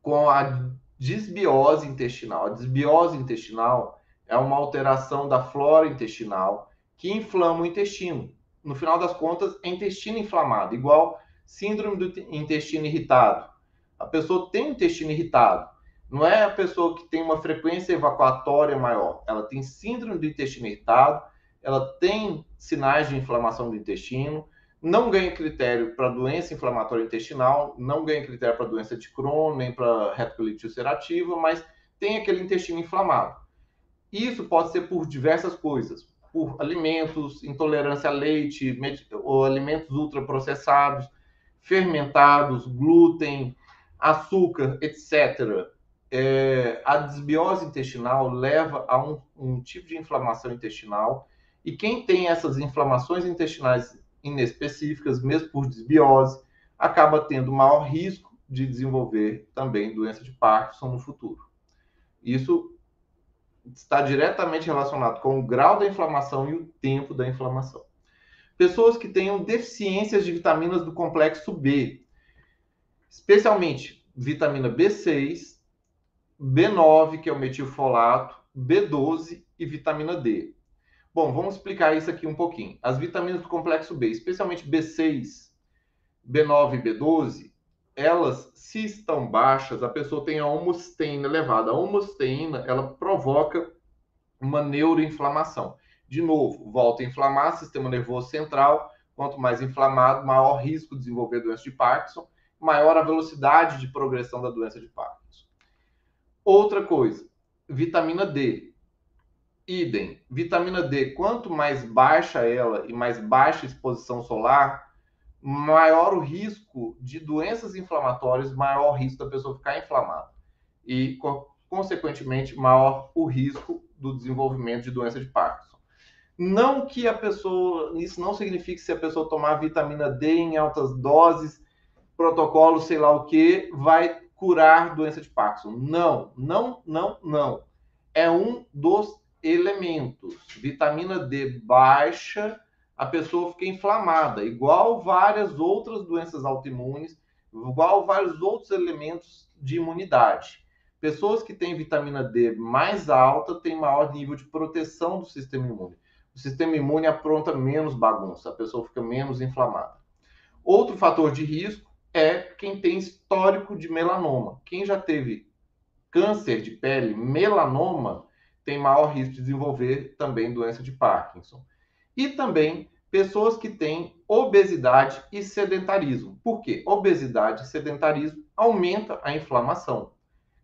[SPEAKER 1] com a disbiose intestinal. A disbiose intestinal é uma alteração da flora intestinal que inflama o intestino. No final das contas, é intestino inflamado, igual síndrome do intestino irritado. A pessoa tem intestino irritado. Não é a pessoa que tem uma frequência evacuatória maior. Ela tem síndrome do intestino irritado, ela tem sinais de inflamação do intestino, não ganha critério para doença inflamatória intestinal, não ganha critério para doença de Crohn, nem para retocolite ulcerativa, mas tem aquele intestino inflamado. Isso pode ser por diversas coisas, por alimentos, intolerância a leite, ou alimentos ultraprocessados, fermentados, glúten, açúcar, etc. É, a desbiose intestinal leva a um, um tipo de inflamação intestinal, e quem tem essas inflamações intestinais inespecíficas, mesmo por desbiose, acaba tendo maior risco de desenvolver também doença de Parkinson no futuro. Isso está diretamente relacionado com o grau da inflamação e o tempo da inflamação. Pessoas que tenham deficiências de vitaminas do complexo B, especialmente vitamina B6, B9, que é o metilfolato, B12 e vitamina D. Bom, vamos explicar isso aqui um pouquinho. As vitaminas do complexo B, especialmente B6, B9 e B12, elas, se estão baixas, a pessoa tem a homosteína elevada. A homosteína, ela provoca uma neuroinflamação. De novo, volta a inflamar sistema nervoso central. Quanto mais inflamado, maior risco de desenvolver doença de Parkinson, maior a velocidade de progressão da doença de Parkinson. Outra coisa, vitamina D idem. Vitamina D, quanto mais baixa ela e mais baixa exposição solar, maior o risco de doenças inflamatórias, maior o risco da pessoa ficar inflamada. E, consequentemente, maior o risco do desenvolvimento de doença de Parkinson. Não que a pessoa, isso não significa que se a pessoa tomar vitamina D em altas doses, protocolo, sei lá o que, vai curar doença de Parkinson. Não, não, não, não. É um dos elementos. Vitamina D baixa, a pessoa fica inflamada, igual várias outras doenças autoimunes, igual vários outros elementos de imunidade. Pessoas que têm vitamina D mais alta têm maior nível de proteção do sistema imune. O sistema imune apronta menos bagunça, a pessoa fica menos inflamada. Outro fator de risco é quem tem histórico de melanoma. Quem já teve câncer de pele, melanoma, tem maior risco de desenvolver também doença de Parkinson. E também pessoas que têm obesidade e sedentarismo. Por quê? Obesidade e sedentarismo aumenta a inflamação.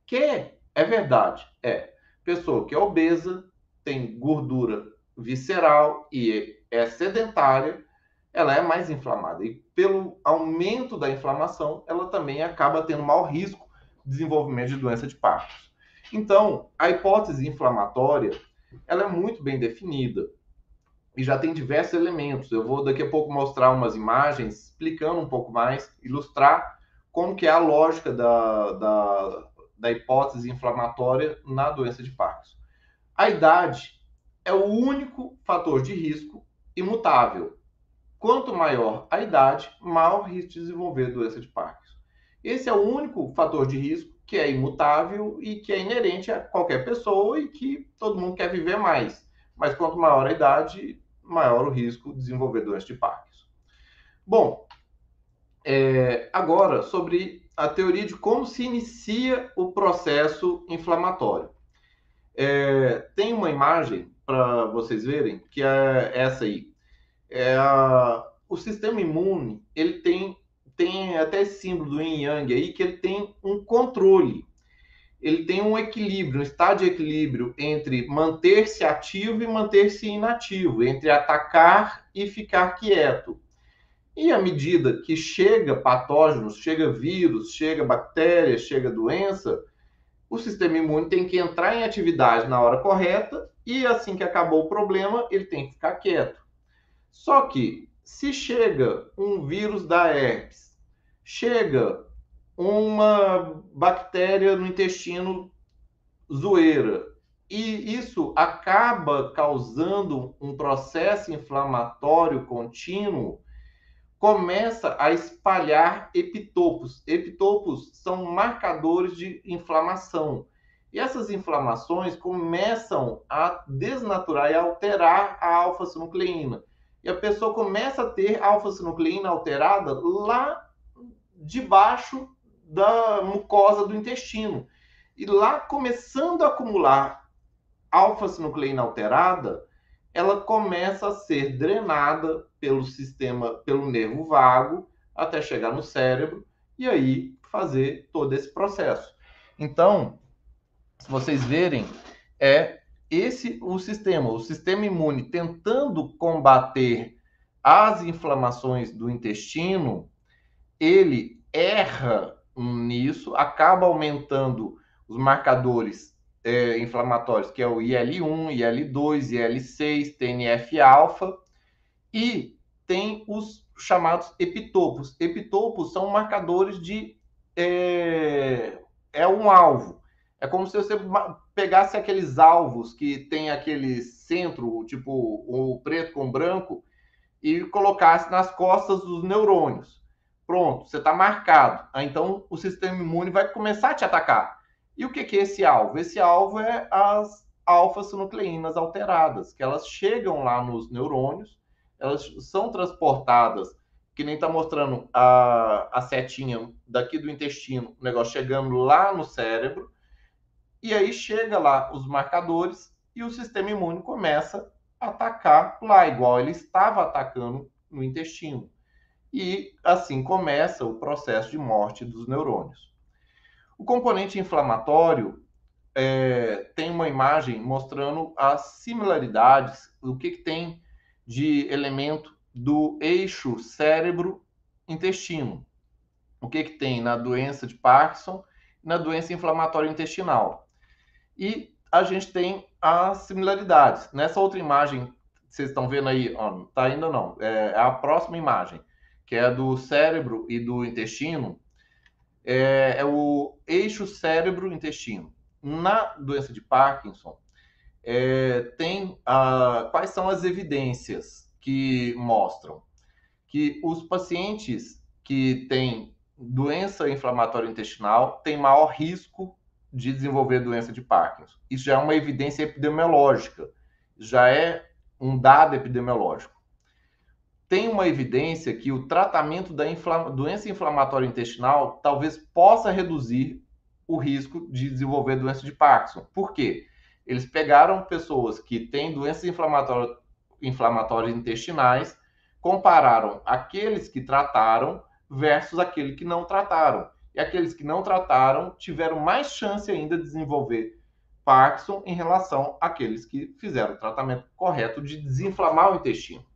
[SPEAKER 1] Que é verdade, é. Pessoa que é obesa, tem gordura visceral e é sedentária, ela é mais inflamada. E pelo aumento da inflamação, ela também acaba tendo maior risco de desenvolvimento de doença de Parkinson. Então, a hipótese inflamatória, ela é muito bem definida e já tem diversos elementos. Eu vou daqui a pouco mostrar umas imagens explicando um pouco mais, ilustrar como que é a lógica da, da, da hipótese inflamatória na doença de Parkinson. A idade é o único fator de risco imutável. Quanto maior a idade, maior risco de desenvolver doença de Parkinson. Esse é o único fator de risco que é imutável e que é inerente a qualquer pessoa e que todo mundo quer viver mais. Mas quanto maior a idade, maior o risco de desenvolver doença de Parkinson. Bom, é, agora sobre a teoria de como se inicia o processo inflamatório. É, tem uma imagem para vocês verem que é essa aí. É a, o sistema imune ele tem tem até esse símbolo do yin yang aí, que ele tem um controle. Ele tem um equilíbrio, um estado de equilíbrio entre manter-se ativo e manter-se inativo, entre atacar e ficar quieto. E à medida que chega patógenos, chega vírus, chega bactéria, chega doença, o sistema imune tem que entrar em atividade na hora correta e assim que acabou o problema, ele tem que ficar quieto. Só que se chega um vírus da herpes chega uma bactéria no intestino zoeira. E isso acaba causando um processo inflamatório contínuo, começa a espalhar epitopos. Epitopos são marcadores de inflamação. E essas inflamações começam a desnaturar e alterar a alfa-sinucleína. E a pessoa começa a ter alfa-sinucleína alterada lá debaixo da mucosa do intestino. E lá, começando a acumular alfa-sinucleína alterada, ela começa a ser drenada pelo sistema, pelo nervo vago, até chegar no cérebro e aí fazer todo esse processo. Então, se vocês verem, é esse o sistema, o sistema imune tentando combater as inflamações do intestino, ele erra nisso, acaba aumentando os marcadores é, inflamatórios, que é o IL-1, IL-2, IL-6, TNF-alfa, e tem os chamados epitopos. Epitopos são marcadores de. É, é um alvo. É como se você pegasse aqueles alvos que tem aquele centro, tipo o preto com branco, e colocasse nas costas dos neurônios. Pronto, você está marcado. Então o sistema imune vai começar a te atacar. E o que, que é esse alvo? Esse alvo é as alfa-sinucleínas alteradas, que elas chegam lá nos neurônios, elas são transportadas, que nem está mostrando a, a setinha daqui do intestino, o negócio chegando lá no cérebro, e aí chega lá os marcadores e o sistema imune começa a atacar lá, igual ele estava atacando no intestino. E assim começa o processo de morte dos neurônios. O componente inflamatório é, tem uma imagem mostrando as similaridades, o que, que tem de elemento do eixo cérebro-intestino. O que, que tem na doença de Parkinson na doença inflamatória intestinal. E a gente tem as similaridades. Nessa outra imagem vocês estão vendo aí, ó, tá ainda não, é, é a próxima imagem, que é do cérebro e do intestino é, é o eixo cérebro-intestino. Na doença de Parkinson, é, tem a, quais são as evidências que mostram que os pacientes que têm doença inflamatória intestinal têm maior risco de desenvolver doença de Parkinson. Isso já é uma evidência epidemiológica, já é um dado epidemiológico tem uma evidência que o tratamento da doença inflamatória intestinal talvez possa reduzir o risco de desenvolver doença de Parkinson. Por quê? Eles pegaram pessoas que têm doenças inflamatórias, intestinais, compararam aqueles que trataram versus aqueles que não trataram. E aqueles que não trataram tiveram mais chance ainda de desenvolver Parkinson em relação àqueles que fizeram o tratamento correto de desinflamar o intestino.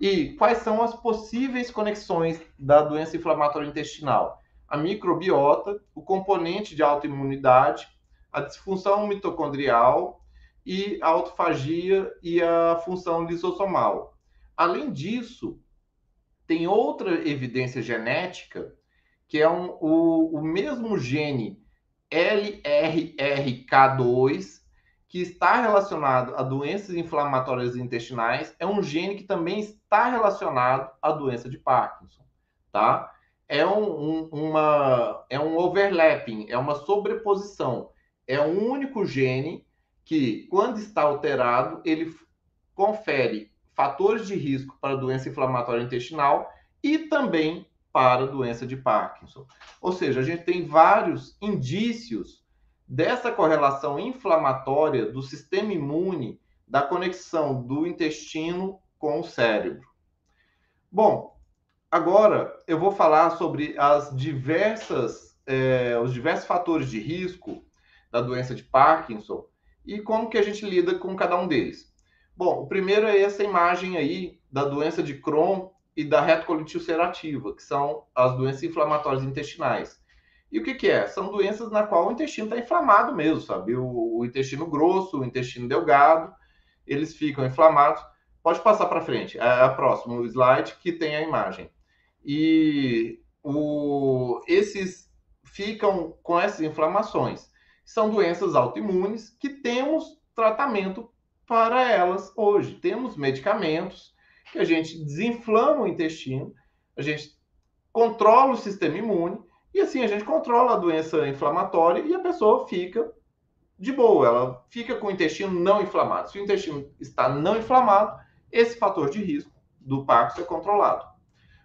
[SPEAKER 1] E quais são as possíveis conexões da doença inflamatória intestinal? A microbiota, o componente de autoimunidade, a disfunção mitocondrial e a autofagia e a função lisossomal. Além disso, tem outra evidência genética que é um, o, o mesmo gene LRRK2 que está relacionado a doenças inflamatórias intestinais, é um gene que também está relacionado à doença de Parkinson, tá? É um, um, uma, é um overlapping, é uma sobreposição. É um único gene que, quando está alterado, ele confere fatores de risco para doença inflamatória intestinal e também para doença de Parkinson. Ou seja, a gente tem vários indícios dessa correlação inflamatória do sistema imune, da conexão do intestino com o cérebro. Bom, agora eu vou falar sobre as diversas, é, os diversos fatores de risco da doença de Parkinson e como que a gente lida com cada um deles. Bom, o primeiro é essa imagem aí da doença de Crohn e da retocolite ulcerativa, que são as doenças inflamatórias intestinais. E o que, que é? São doenças na qual o intestino está inflamado mesmo, sabe? O, o, intestino grosso, o intestino delgado, eles ficam inflamados. Pode passar para frente, a, a próxima slide que tem a imagem. E o, esses ficam com essas inflamações. São doenças autoimunes que temos tratamento para elas hoje. Temos medicamentos que a gente desinflama o intestino, a gente controla o sistema imune e assim a gente controla a doença inflamatória e a pessoa fica de boa, ela fica com o intestino não inflamado. Se o intestino está não inflamado, esse fator de risco do Parkinson é controlado.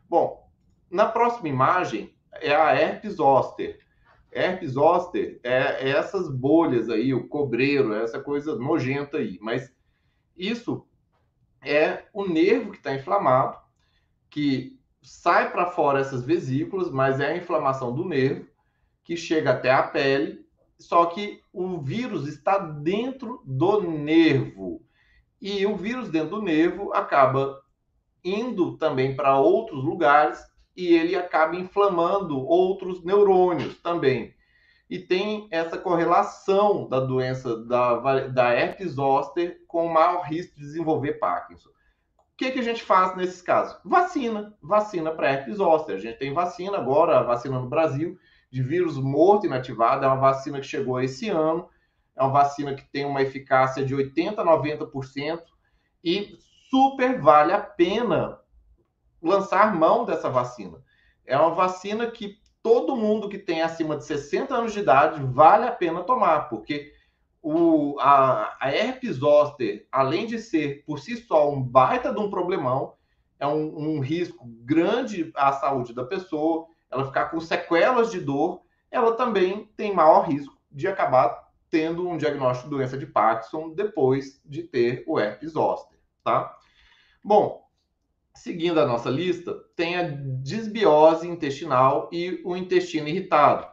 [SPEAKER 1] Bom, na próxima imagem é a herpes zoster. Herpes zoster é, é essas bolhas aí, o cobreiro, é essa coisa nojenta aí. Mas isso é o nervo que está inflamado, que sai para fora essas vesículas, mas é a inflamação do nervo que chega até a pele, só que o vírus está dentro do nervo. E o vírus dentro do nervo acaba indo também para outros lugares e ele acaba inflamando outros neurônios também. E tem essa correlação da doença da, da herpes zoster com maior risco de desenvolver Parkinson. O que, que a gente faz nesses casos? Vacina, vacina para herpes zoster. A gente tem vacina agora, a vacina no Brasil, de vírus morto inativado, é uma vacina que chegou esse ano, é uma vacina que tem uma eficácia de 80% a 90% e super vale a pena lançar mão dessa vacina. É uma vacina que todo mundo que tem acima de 60 anos de idade vale a pena tomar, porque o, a, a herpes zoster, além de ser por si só um baita de um problemão, é um, um risco grande à saúde da pessoa, ela ficar com sequelas de dor, ela também tem maior risco de acabar tendo um diagnóstico de doença de Parkinson depois de ter o herpes zoster, tá? Bom, seguindo a nossa lista, tem a desbiose intestinal e o intestino irritado.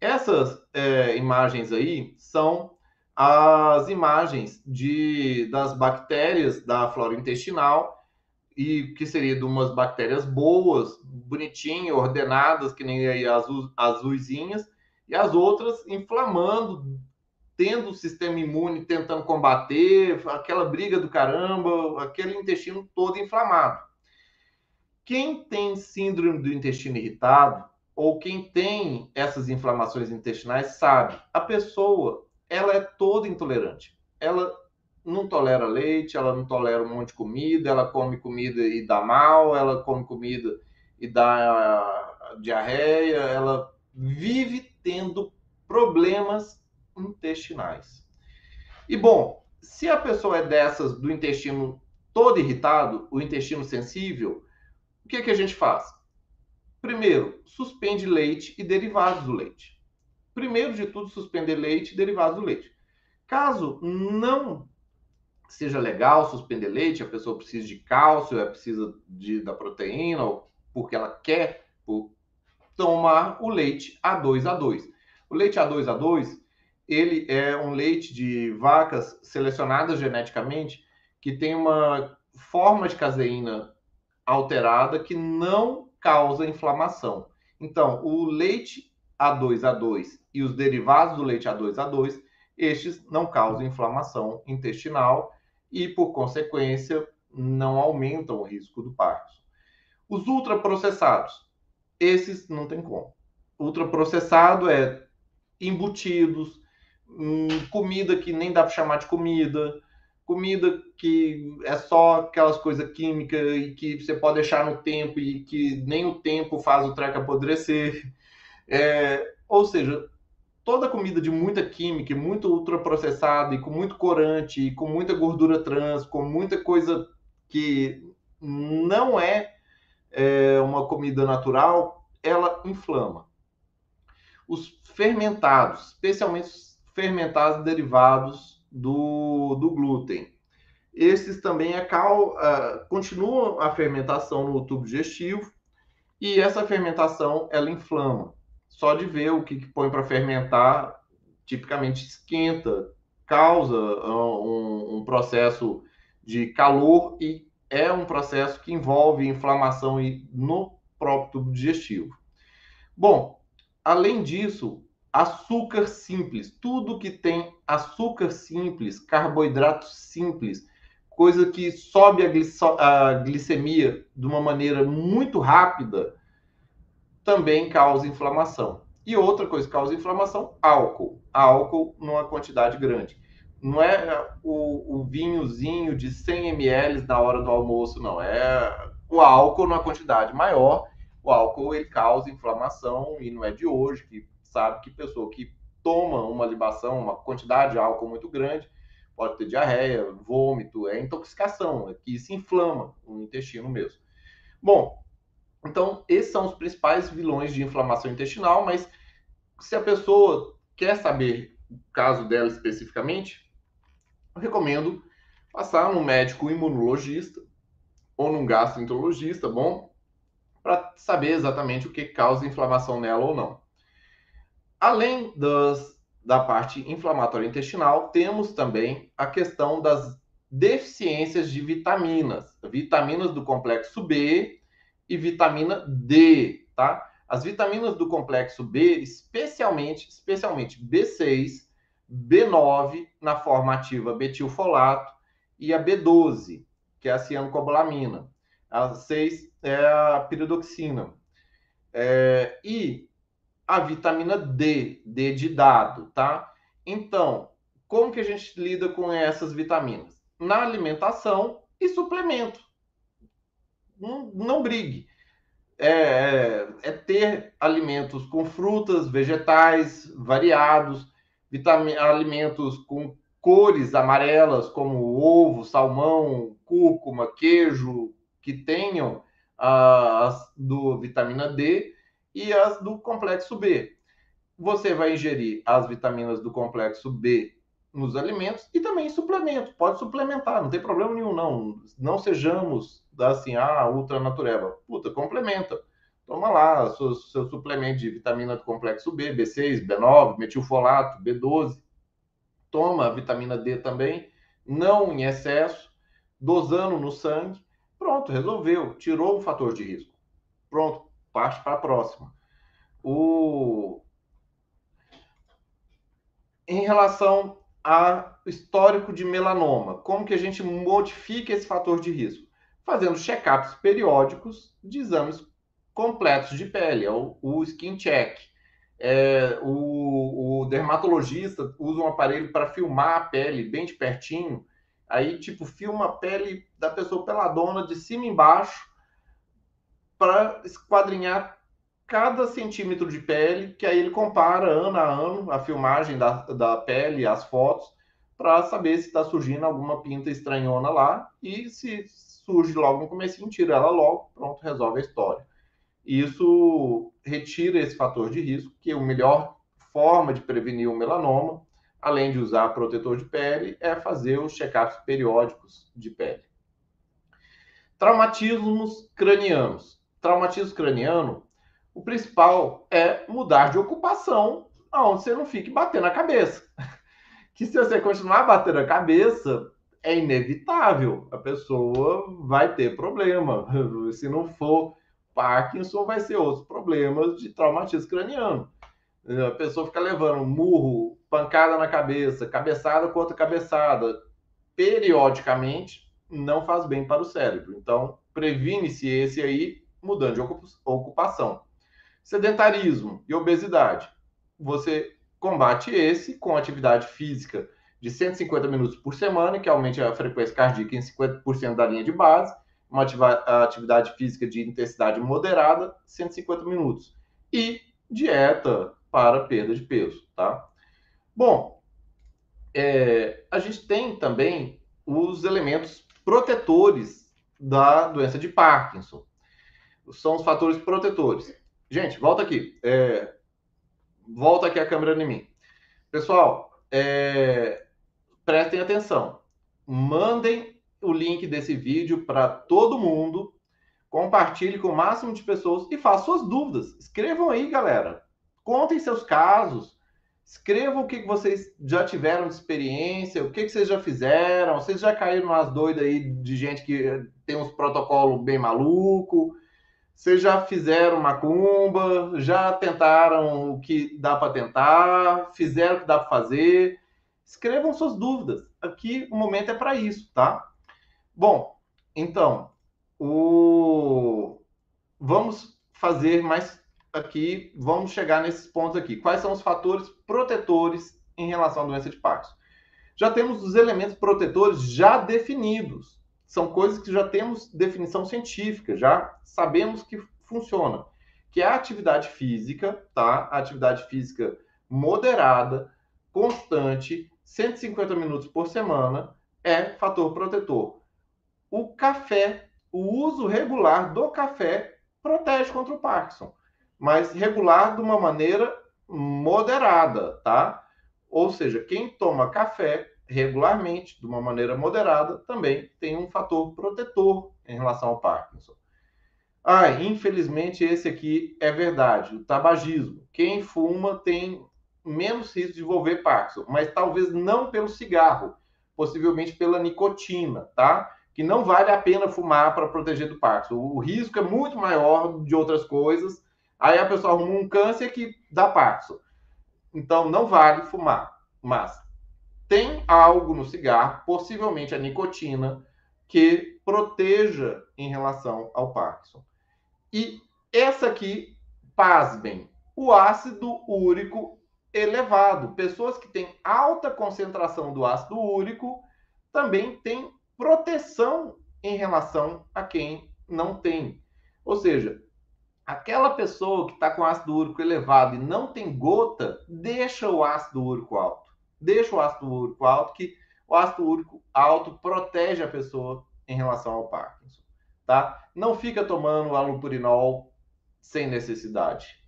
[SPEAKER 1] Essas é, imagens aí são as imagens de, das bactérias da flora intestinal e que seria de umas bactérias boas, bonitinhas, ordenadas, que nem aí as azuisinhas, e as outras inflamando, tendo o sistema imune tentando combater, aquela briga do caramba, aquele intestino todo inflamado. Quem tem síndrome do intestino irritado, ou quem tem essas inflamações intestinais, sabe, a pessoa ela é toda intolerante. Ela não tolera leite, ela não tolera um monte de comida, ela come comida e dá mal, ela come comida e dá diarreia, ela vive tendo problemas intestinais. E bom, se a pessoa é dessas do intestino todo irritado, o intestino sensível, o que, que a gente faz? Primeiro, suspende leite e derivados do leite primeiro de tudo, suspender leite e derivados do leite. Caso não seja legal suspender leite, a pessoa precisa de cálcio, ela precisa de, da proteína, ou porque ela quer tomar o leite A2A2. O leite A2A2, ele é um leite de vacas selecionadas geneticamente que tem uma forma de caseína alterada que não causa inflamação. Então, o leite A2A2 e os derivados do leite A2A2, estes não causam inflamação intestinal e, por consequência, não aumentam o risco do Parkinson. Os ultraprocessados, esses não tem como. Ultraprocessado é embutidos, hum, comida que nem dá para chamar de comida, comida que é só aquelas coisas químicas e que você pode deixar no tempo e que nem o tempo faz o treco apodrecer. É, ou seja, toda comida de muita química, muito ultraprocessada e com muito corante, e com muita gordura trans, com muita coisa que não é, é uma comida natural, ela inflama. Os fermentados, especialmente os fermentados derivados do, do glúten, esses também é uh, continuam a fermentação no tubo digestivo e essa fermentação ela inflama só de ver o que, que põe para fermentar, tipicamente esquenta, causa ah, um, um, processo de calor e é um processo que envolve inflamação no próprio tubo digestivo. Bom, além disso, açúcar simples, tudo que tem açúcar simples, carboidrato simples, coisa que sobe a, a glicemia de uma maneira muito rápida, também causa inflamação. E outra coisa que causa inflamação, álcool. Álcool numa quantidade grande. Não é o, o vinhozinho de 100 ml na hora do almoço, não. É o álcool numa quantidade maior. O álcool ele causa inflamação e não é de hoje que sabe que pessoa que toma uma libação, uma quantidade de álcool muito grande, pode ter diarreia, vômito, é intoxicação, é que se inflama o intestino mesmo. Bom, então, esses são os principais vilões de inflamação intestinal, mas se a pessoa quer saber o caso dela especificamente, eu recomendo passar num médico imunologista ou num gastroenterologista, bom, para saber exatamente o que causa inflamação nela ou não. Além das, da parte inflamatória intestinal, temos também a questão das deficiências de vitaminas, vitaminas do complexo B e vitamina D, tá? As vitaminas do complexo B, especialmente, especialmente B6, B9 na forma ativa betilfolato e a B12, que é a cianocobalamina. A 6 é a piridoxina. É, e a vitamina D, D de dado, tá? Então, como que a gente lida com essas vitaminas? Na alimentação e suplemento. Não, não brigue. É, é, é, ter alimentos com frutas, vegetais variados, alimentos com cores amarelas, como ovo, salmão, cúrcuma, queijo, que tenham as do vitamina D e as do complexo B. Você vai ingerir as vitaminas do complexo B nos alimentos e também em suplemento. Pode suplementar, não tem problema nenhum, não. Não sejamos assim, ah, ultra natureba. Puta, complementa. Toma lá seu, seu suplemento de vitamina do complexo B, B6, B9, metilfolato, B12. Toma vitamina D também, não em excesso, dosando no sangue. Pronto, resolveu. Tirou o fator de risco. Pronto, parte para a próxima. O... Em relação ao histórico de melanoma, como que a gente modifica esse fator de risco? Fazendo check-ups periódicos de exames completos de pele, é o, o skin check. É, o, o, dermatologista usa um aparelho para filmar a pele bem de pertinho, aí tipo filma a pele da pessoa peladona de cima e embaixo para esquadrinhar cada centímetro de pele, que aí ele compara ano a ano a filmagem da, da pele, as fotos, para saber se está surgindo alguma pinta estranhona lá e se surge logo no começo, tira ela logo, pronto, resolve a história. Isso retira esse fator de risco, que é a melhor forma de prevenir o melanoma, além de usar protetor de pele, é fazer os check-ups periódicos de pele. Traumatismos cranianos. Traumatismo craniano, o principal é mudar de ocupação, onde você não fique batendo a cabeça. Que se você continuar batendo a cabeça, é inevitável, a pessoa vai ter problema. Se não for Parkinson, vai ser outros problemas de traumatismo craniano. A pessoa fica levando murro, pancada na cabeça, cabeçada contra cabeçada, periodicamente, não faz bem para o cérebro. Então, previne-se esse aí mudando de ocupação. Sedentarismo e obesidade. Você combate esse com atividade física de 150 minutos por semana, que aumente a frequência cardíaca em 50% da linha de base, uma atividade física de intensidade moderada, 150 minutos. E dieta para perda de peso, tá? Bom, é, a gente tem também os elementos protetores da doença de Parkinson. São os fatores protetores. Gente, volta aqui. É, volta aqui a câmera em mim. Pessoal, é, prestem atenção. Mandem o link desse vídeo para todo mundo. Compartilhe com o máximo de pessoas e façam suas dúvidas. Escrevam aí, galera. Contem seus casos. Escrevam o que vocês já tiveram de experiência, o que vocês já fizeram. Vocês já caíram nas doidas aí de gente que tem uns protocolos bem maluco. Vocês já fizeram macumba, já tentaram o que dá para tentar, fizeram o que dá para fazer. Escrevam suas dúvidas. Aqui o momento é para isso, tá? Bom, então, o... vamos fazer mais aqui, vamos chegar nesses pontos aqui. Quais são os fatores protetores em relação à doença de Parkinson? Já temos os elementos protetores já definidos. São coisas que já temos definição científica, já sabemos que funciona. Que é a atividade física, tá? A atividade física moderada, constante, 150 minutos por semana, é fator protetor. O café, o uso regular do café protege contra o Parkinson mas regular de uma maneira moderada, tá? Ou seja, quem toma café regularmente, de uma maneira moderada, também tem um fator protetor em relação ao Parkinson. Ah, infelizmente esse aqui é verdade, o tabagismo. Quem fuma tem menos risco de desenvolver Parkinson, mas talvez não pelo cigarro, possivelmente pela nicotina, tá? Que não vale a pena fumar para proteger do Parkinson. O risco é muito maior de outras coisas. Aí a pessoa arruma um câncer que dá Parkinson. Então não vale fumar. Mas tem algo no cigarro, possivelmente a nicotina, que proteja em relação ao Parkinson. E essa aqui, pasmem, o ácido úrico elevado. Pessoas que têm alta concentração do ácido úrico também têm proteção em relação a quem não tem. Ou seja, aquela pessoa que está com ácido úrico elevado e não tem gota, deixa o ácido úrico alto. Deixa o ácido úrico alto, que o ácido úrico alto protege a pessoa em relação ao Parkinson. Tá? Não fica tomando alupurinol sem necessidade.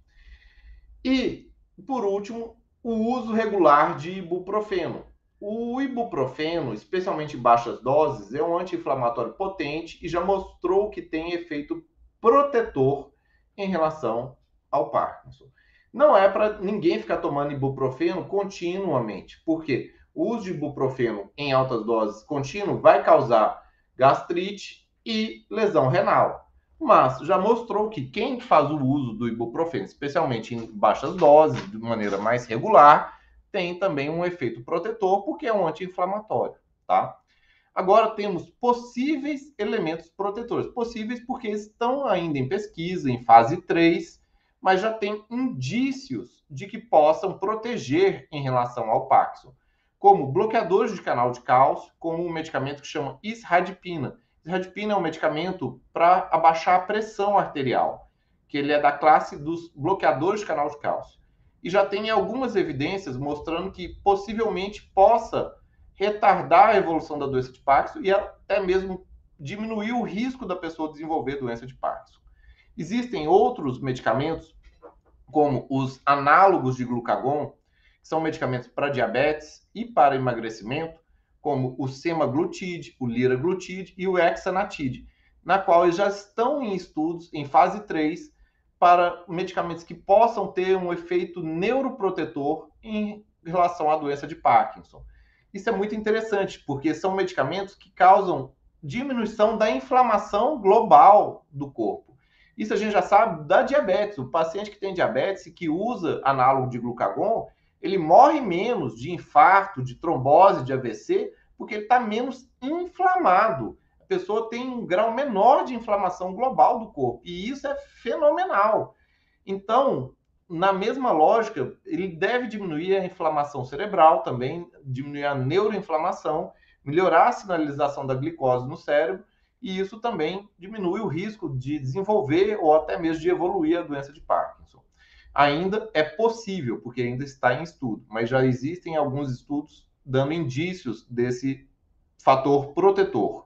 [SPEAKER 1] E, por último, o uso regular de ibuprofeno. O ibuprofeno, especialmente em baixas doses, é um anti-inflamatório potente e já mostrou que tem efeito protetor em relação ao Parkinson. Não é para ninguém ficar tomando ibuprofeno continuamente, porque o uso de ibuprofeno em altas doses contínuo vai causar gastrite e lesão renal. Mas já mostrou que quem faz o uso do ibuprofeno, especialmente em baixas doses, de maneira mais regular, tem também um efeito protetor, porque é um anti-inflamatório, tá? Agora temos possíveis elementos protetores. Possíveis porque estão ainda em pesquisa, em fase 3, mas já tem indícios de que possam proteger em relação ao Parkinson, como bloqueadores de canal de cálcio, como um medicamento que chama isradipina. Isradipina é um medicamento para abaixar a pressão arterial, que ele é da classe dos bloqueadores de canal de cálcio. E já tem algumas evidências mostrando que possivelmente possa retardar a evolução da doença de Parkinson e até mesmo diminuir o risco da pessoa desenvolver doença de Parkinson. Existem outros medicamentos, como os análogos de glucagon, que são medicamentos para diabetes e para emagrecimento, como o semaglutide, o liraglutide e o hexanatide, na qual eles já estão em estudos em fase 3 para medicamentos que possam ter um efeito neuroprotetor em relação à doença de Parkinson. Isso é muito interessante, porque são medicamentos que causam diminuição da inflamação global do corpo. Isso a gente já sabe da diabetes. O paciente que tem diabetes e que usa análogo de glucagon, ele morre menos de infarto, de trombose, de AVC, porque ele está menos inflamado. A pessoa tem um grau menor de inflamação global do corpo. E isso é fenomenal. Então, na mesma lógica, ele deve diminuir a inflamação cerebral também, diminuir a neuroinflamação, melhorar a sinalização da glicose no cérebro, e isso também diminui o risco de desenvolver ou até mesmo de evoluir a doença de Parkinson. Ainda é possível, porque ainda está em estudo, mas já existem alguns estudos dando indícios desse fator protetor.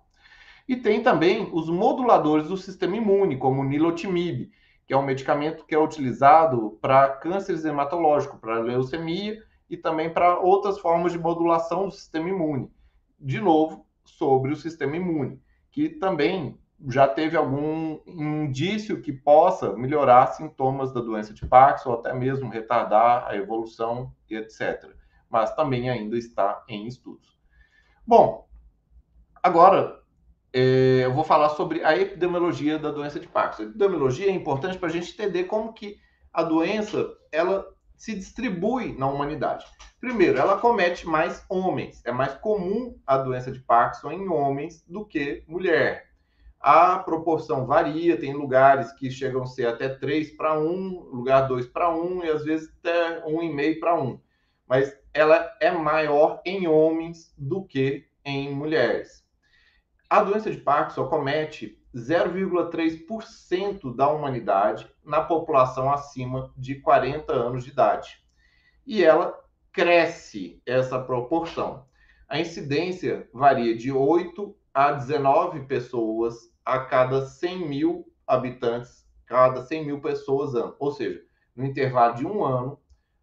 [SPEAKER 1] E tem também os moduladores do sistema imune, como o nilotimib, que é um medicamento que é utilizado para cânceres hematológicos, para leucemia e também para outras formas de modulação do sistema imune. De novo, sobre o sistema imune, que também já teve algum indício que possa melhorar sintomas da doença de Parkinson, ou até mesmo retardar a evolução e etc. Mas também ainda está em estudos. Bom, agora é, eu vou falar sobre a epidemiologia da doença de Parkinson. A epidemiologia é importante para a gente entender como que a doença ela se distribui na humanidade. Primeiro, ela comete mais homens. É mais comum a doença de Parkinson em homens do que mulher. A proporção varia, tem lugares que chegam a ser até 3 para 1, lugar 2 para 1 e às vezes até 1,5 para 1. Mas ela é maior em homens do que em mulheres. A doença de Parkinson comete 0,3% da humanidade na população acima de 40 anos de idade. E ela cresce essa proporção. A incidência varia de 8 a 19 pessoas a cada 100 mil habitantes, cada 100 mil pessoas ano. Ou seja, no intervalo de um ano,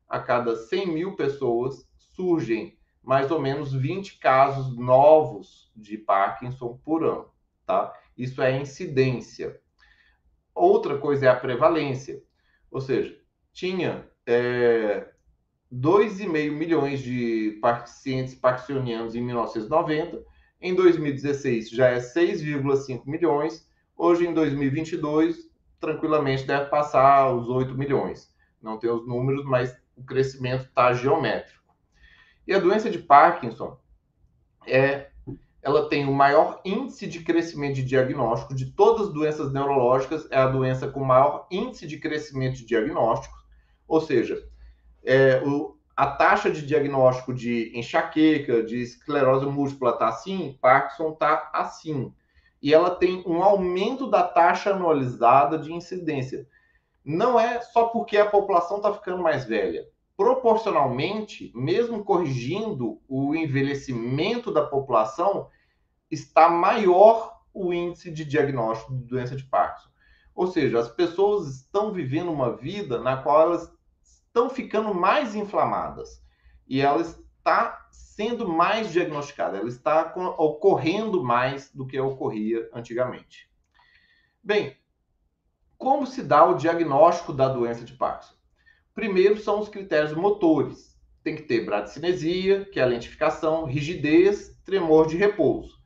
[SPEAKER 1] a cada 100 mil pessoas surgem mais ou menos 20 casos novos de Parkinson por ano, tá? Isso é incidência. Outra coisa é a prevalência, ou seja, tinha é, 2,5 milhões de pacientes parkinsonianos em 1990, em 2016 já é 6,5 milhões, hoje em 2022 tranquilamente deve passar os 8 milhões. Não tem os números, mas o crescimento está geométrico. E a doença de Parkinson é ela tem o maior índice de crescimento de diagnóstico de todas as doenças neurológicas, é a doença com maior índice de crescimento de diagnósticos, ou seja, é, o, a taxa de diagnóstico de enxaqueca, de esclerose múltipla está assim, Parkinson está assim. E ela tem um aumento da taxa anualizada de incidência. Não é só porque a população está ficando mais velha proporcionalmente, mesmo corrigindo o envelhecimento da população, está maior o índice de diagnóstico de doença de Parkinson. Ou seja, as pessoas estão vivendo uma vida na qual elas estão ficando mais inflamadas e ela está sendo mais diagnosticada, ela está ocorrendo mais do que ocorria antigamente. Bem, como se dá o diagnóstico da doença de Parkinson? Primeiro são os critérios motores. Tem que ter bradicinesia, que é a lentificação, rigidez, tremor de repouso.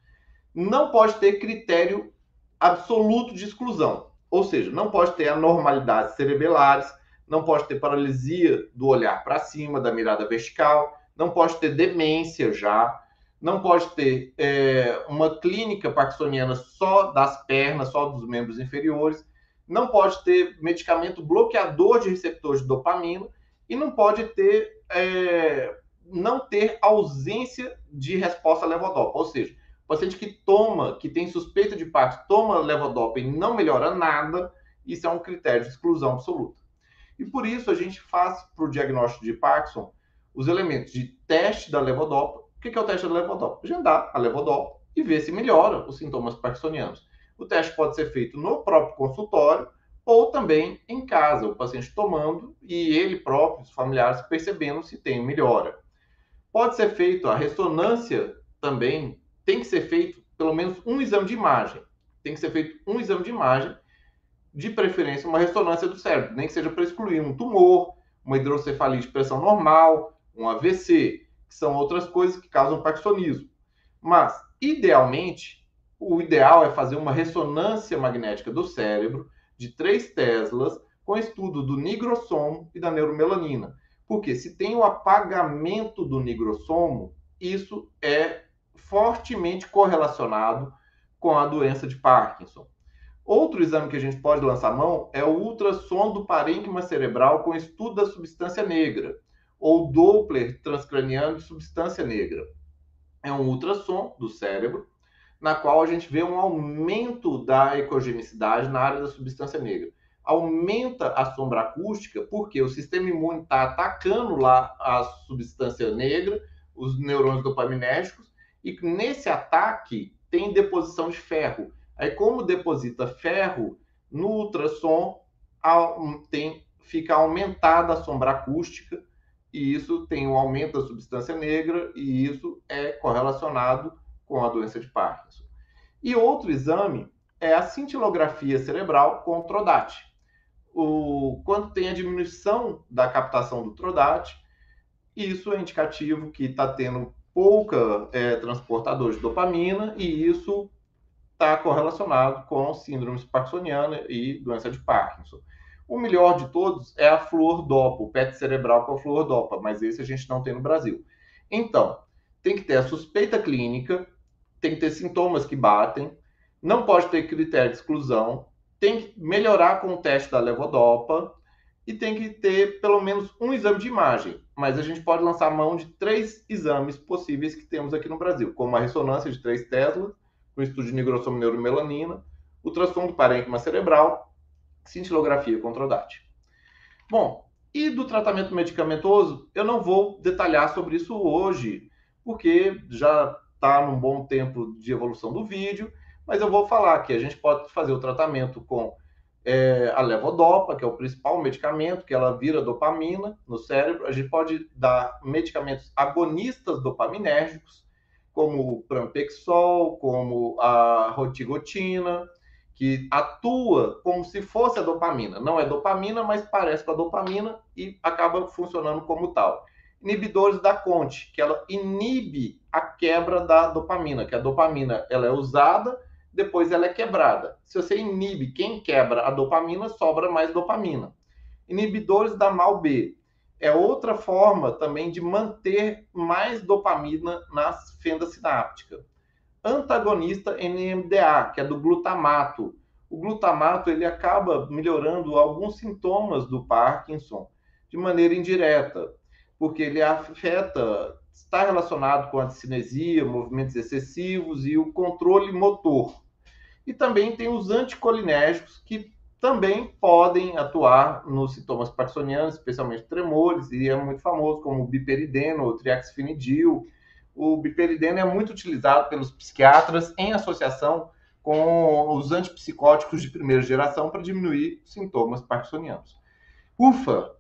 [SPEAKER 1] Não pode ter critério absoluto de exclusão, ou seja, não pode ter anormalidades cerebelares, não pode ter paralisia do olhar para cima, da mirada vertical, não pode ter demência já, não pode ter é, uma clínica parkinsoniana só das pernas, só dos membros inferiores, não pode ter medicamento bloqueador de receptores de dopamina. E não pode ter é, não ter ausência de resposta levodopa, ou seja, o paciente que toma, que tem suspeita de Parkinson, toma levodopa e não melhora nada, isso é um critério de exclusão absoluta. E por isso a gente faz para o diagnóstico de Parkinson os elementos de teste da levodopa. O que é o teste da levodopa? Agendar a levodopa e ver se melhora os sintomas parkinsonianos. O teste pode ser feito no próprio consultório ou também em casa, o paciente tomando e ele próprio, os familiares, percebendo se tem melhora. Pode ser feito a ressonância também, tem que ser feito pelo menos um exame de imagem. Tem que ser feito um exame de imagem, de preferência uma ressonância do cérebro, nem que seja para excluir um tumor, uma hidrocefalia de pressão normal, um AVC, que são outras coisas que causam parkinsonismo. Mas, idealmente, o ideal é fazer uma ressonância magnética do cérebro de 3 teslas com estudo do nigrossomo e da neuromelanina. Porque se tem o apagamento do nigrossomo, isso é fortemente correlacionado com a doença de Parkinson. Outro exame que a gente pode lançar mão é o ultrassom do parênquima cerebral com estudo da substância negra, ou Doppler transcraniano de substância negra. É um ultrassom do cérebro na qual a gente vê um aumento da ecogenicidade na área da substância negra. Aumenta a sombra acústica porque o sistema imune está atacando lá a substância negra, os neurônios dopaminérgicos, e nesse ataque tem deposição de ferro. Aí, como deposita ferro, no ultrassom tem, fica aumentada a sombra acústica, e isso tem um aumento da substância negra, e isso é correlacionado com a doença de Parkinson. E outro exame é a cintilografia cerebral com o TRODAT. O, quando tem a diminuição da captação do TRODAT, isso é indicativo que está tendo pouca é, transportador de dopamina e isso está correlacionado com síndrome parkinsoniana e doença de Parkinson. O melhor de todos é a fluordopa, o PET cerebral com a fluordopa, mas esse a gente não tem no Brasil. Então, tem que ter a suspeita clínica, tem que ter sintomas que batem, não pode ter critério de exclusão, tem que melhorar com o teste da levodopa e tem que ter pelo menos um exame de imagem. Mas a gente pode lançar mão de três exames possíveis que temos aqui no Brasil, como a ressonância de 3 Tesla, o estudo de nigrossomo neuromelanina, ultrassom do parênquima cerebral, cintilografia controdátil. Bom, e do tratamento medicamentoso, eu não vou detalhar sobre isso hoje, porque já está num bom tempo de evolução do vídeo, mas eu vou falar que a gente pode fazer o tratamento com é a levodopa, que é o principal medicamento, que ela vira dopamina no cérebro. A gente pode dar medicamentos agonistas dopaminérgicos, como o Prampexol, como a rotigotina, que atua como se fosse a dopamina. Não é dopamina, mas parece com a dopamina e acaba funcionando como tal. Inibidores da CONT, que ela inibe a quebra da dopamina, que a dopamina ela é usada depois ela é quebrada. Se você inibe quem quebra a dopamina, sobra mais dopamina. Inibidores da MAL-B é outra forma também de manter mais dopamina na fenda sináptica. Antagonista NMDA, que é do glutamato. O glutamato ele acaba melhorando alguns sintomas do Parkinson de maneira indireta, porque ele afeta, está relacionado com a cinesia, movimentos excessivos e o controle motor. E também tem os anticolinérgicos, que também podem atuar nos sintomas parkinsonianos, especialmente tremores, e é muito famoso, como o biperideno ou triaxfinidil. O biperideno é muito utilizado pelos psiquiatras em associação com os antipsicóticos de primeira geração para diminuir sintomas parkinsonianos. Ufa!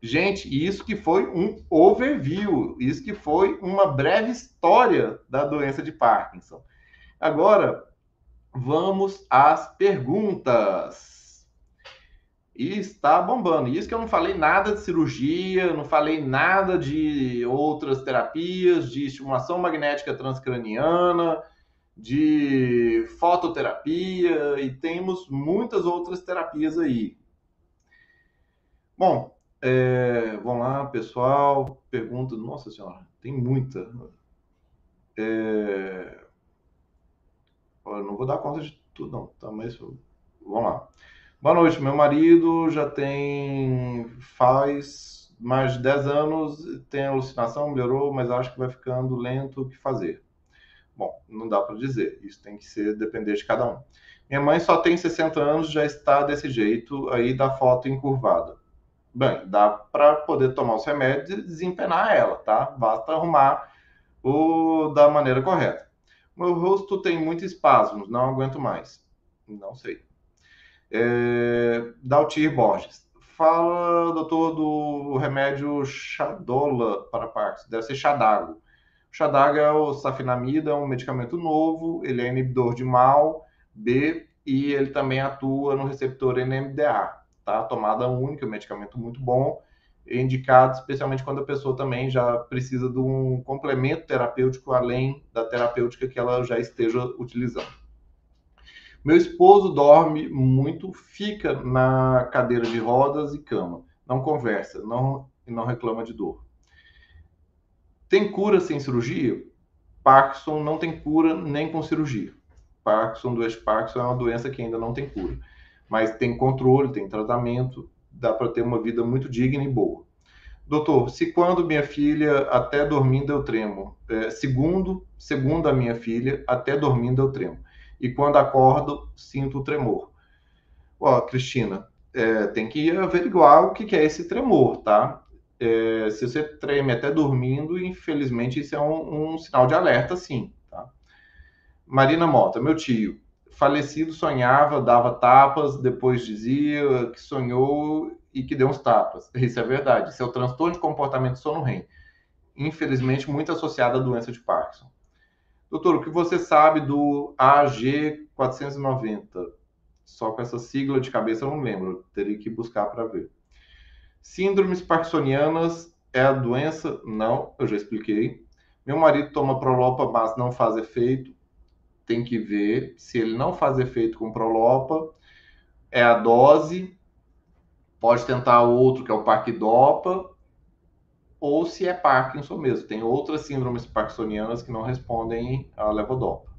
[SPEAKER 1] Gente, isso que foi um overview, isso que foi uma breve história da doença de Parkinson. Agora, vamos às perguntas. E está bombando. Isso que eu não falei nada de cirurgia, não falei nada de outras terapias, de estimulação magnética transcraniana, de fototerapia e temos muitas outras terapias aí. Bom, é, vamos lá, pessoal. Pergunta, nossa senhora, tem muita. É, eu não vou dar conta de tudo, não, tá? Mas vamos lá. Boa noite, meu marido já tem. faz mais de 10 anos, tem alucinação, melhorou, mas acho que vai ficando lento o que fazer. Bom, não dá para dizer, isso tem que ser depender de cada um. Minha mãe só tem 60 anos, já está desse jeito aí da foto encurvada. Bem, dá para poder tomar os remédios e desempenar ela, tá? Basta arrumar o da maneira correta. Meu rosto tem muitos espasmos, não aguento mais. Não sei. É, Daltir Borges. Fala, doutor, do remédio Chadola para Parkinson. Deve ser Chadago. O Chadago é o safenamida, é um medicamento novo. Ele é inibidor de MAL, B, e ele também atua no receptor NMDA. Tá? Tomada única, medicamento muito bom indicado especialmente quando a pessoa também já precisa de um complemento terapêutico além da terapêutica que ela já esteja utilizando. Meu esposo dorme muito, fica na cadeira de rodas e cama, não conversa, não não reclama de dor. Tem cura sem cirurgia? Parkinson não tem cura nem com cirurgia. Parkinson, doença Parkinson é uma doença que ainda não tem cura, mas tem controle, tem tratamento, dá para ter uma vida muito digna e boa. Doutor, se quando minha filha até dormindo eu tremo, é, segundo, segundo a minha filha, até dormindo eu tremo, e quando acordo sinto o tremor. Ó, Cristina, é, tem que averiguar o que, é esse tremor, tá? É, se você treme até dormindo, infelizmente isso é um, um sinal de alerta, sim. Tá? Marina Mota, meu tio, falecido sonhava, dava tapas, depois dizia que sonhou e que deu uns tapas. Isso é verdade. Isso é o transtorno de comportamento sono REM. Infelizmente, muito associado à doença de Parkinson. Doutor, o que você sabe do AG490? Só com essa sigla de cabeça eu não lembro. Teria que buscar para ver. Síndromes parkinsonianas é a doença? Não, eu já expliquei. Meu marido toma Prolopa, mas não faz efeito tem que ver se ele não faz efeito com Prolopa, é a dose, pode tentar outro que é o Parquidopa, ou se é Parkinson mesmo. Tem outras síndromes parkinsonianas que não respondem à levodopa.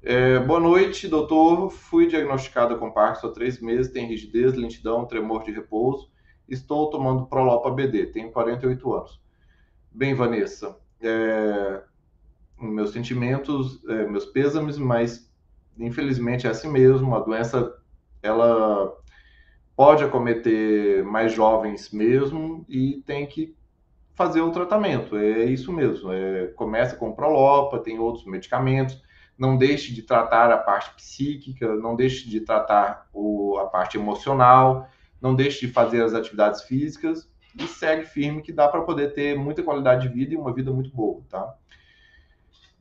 [SPEAKER 1] É, boa noite, doutor. Fui diagnosticada com Parkinson há três meses, tem rigidez, lentidão, tremor de repouso. Estou tomando Prolopa BD, tenho 48 anos. Bem, Vanessa, é, meus sentimentos, é, meus pêsames, mas infelizmente é assim mesmo. A doença ela pode acometer mais jovens mesmo e tem que fazer o tratamento. É isso mesmo. É, começa com Prolopa, tem outros medicamentos. não deixe de tratar a parte psíquica, não deixe de tratar o, a parte emocional, não deixe de fazer as atividades físicas e segue firme que dá para poder ter muita qualidade de vida e uma vida muito boa, tá?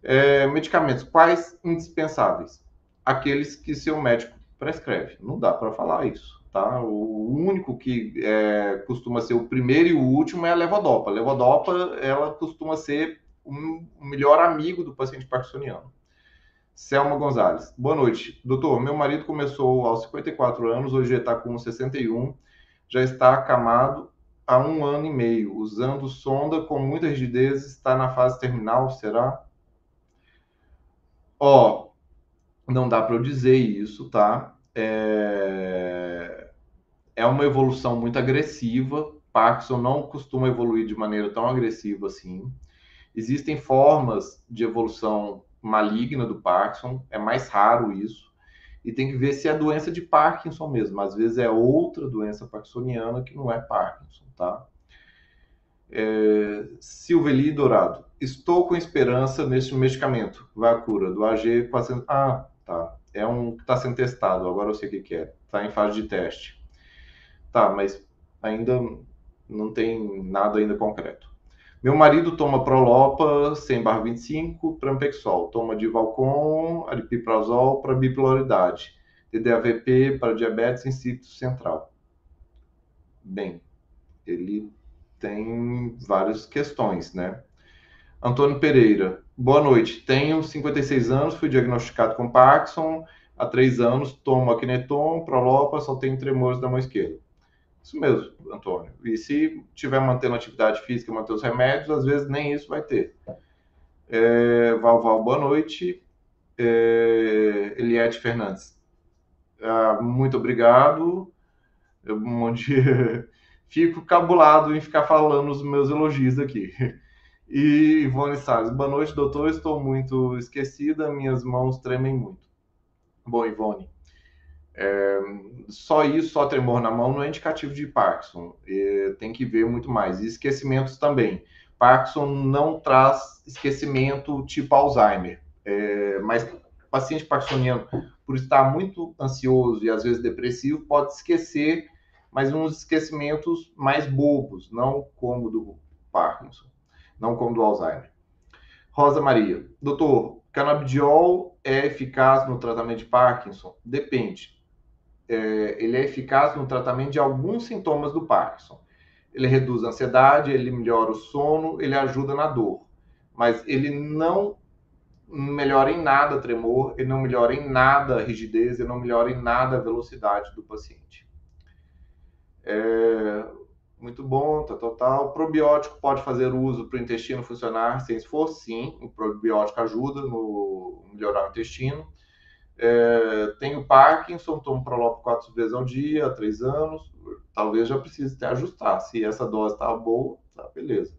[SPEAKER 1] É, medicamentos, quais indispensáveis? Aqueles que seu médico prescreve. Não dá para falar isso, tá? O único que é, costuma ser o primeiro e o último é a levodopa. A levodopa, ela costuma ser o melhor amigo do paciente parkinsoniano. Selma Gonzalez. Boa noite. Doutor, meu marido começou aos 54 anos, hoje está com 61, já está acamado há um ano e meio, usando sonda com muita rigidez, está na fase terminal, será? Ó, não dá para eu dizer isso, tá? É... é uma evolução muito agressiva. Parkinson não costuma evoluir de maneira tão agressiva assim. Existem formas de evolução maligna do Parkinson, é mais raro isso. E tem que ver se é doença de Parkinson mesmo. Às vezes é outra doença parkinsoniana que não é Parkinson, tá? É, Silveli Dourado. Estou com esperança neste medicamento, Vacura, do AG 400. Ah, tá. É um que está sendo testado, agora eu sei o que, que é. Está em fase de teste. Tá, mas ainda não tem nada ainda concreto. Meu marido toma Prolopa 100 barra 25, Trampexol. Toma Divalcon, Aripiprazol para bipolaridade. TDAVP para diabetes insípido central. Bem, ele tem várias questões, né? Antônio Pereira, boa noite. Tenho 56 anos, fui diagnosticado com Parkinson. Há três anos tomo Akineton, Prolopa, só tenho tremores da mão esquerda. Isso mesmo, Antônio. E se tiver mantendo atividade física, manter os remédios, às vezes nem isso vai ter. É, Val, Val, boa noite. É, Eliette Fernandes. Ah, muito obrigado. Eu, um dia fico cabulado em ficar falando os meus elogios aqui. E Ivone Salles, boa noite, doutor. Estou muito esquecida, minhas mãos tremem muito. Bom, Ivone, é, só isso, só tremor na mão, não é indicativo de Parkinson. É, tem que ver muito mais. E esquecimentos também. Parkinson não traz esquecimento tipo Alzheimer. É, mas paciente parkinsoniano, por estar muito ansioso e às vezes depressivo, pode esquecer, mas uns esquecimentos mais bobos, não como do Parkinson, não como do Alzheimer. Rosa Maria, doutor, canabidiol é eficaz no tratamento de Parkinson? Depende é, ele é eficaz no tratamento de alguns sintomas do Parkinson. Ele reduz a ansiedade, ele melhora o sono, ele ajuda na dor. Mas ele não melhora em nada tremor, ele não melhora em nada a rigidez, ele não melhora em nada a velocidade do paciente. É, muito bom, tá total. O probiótico pode fazer uso para o intestino funcionar sem esforço? Sim, o probiótico ajuda no melhorar o intestino. É, tenho Parkinson, tomo Prolop quatro vezes ao dia, há três anos. Talvez já precise até ajustar. Se essa dose está boa, tá beleza.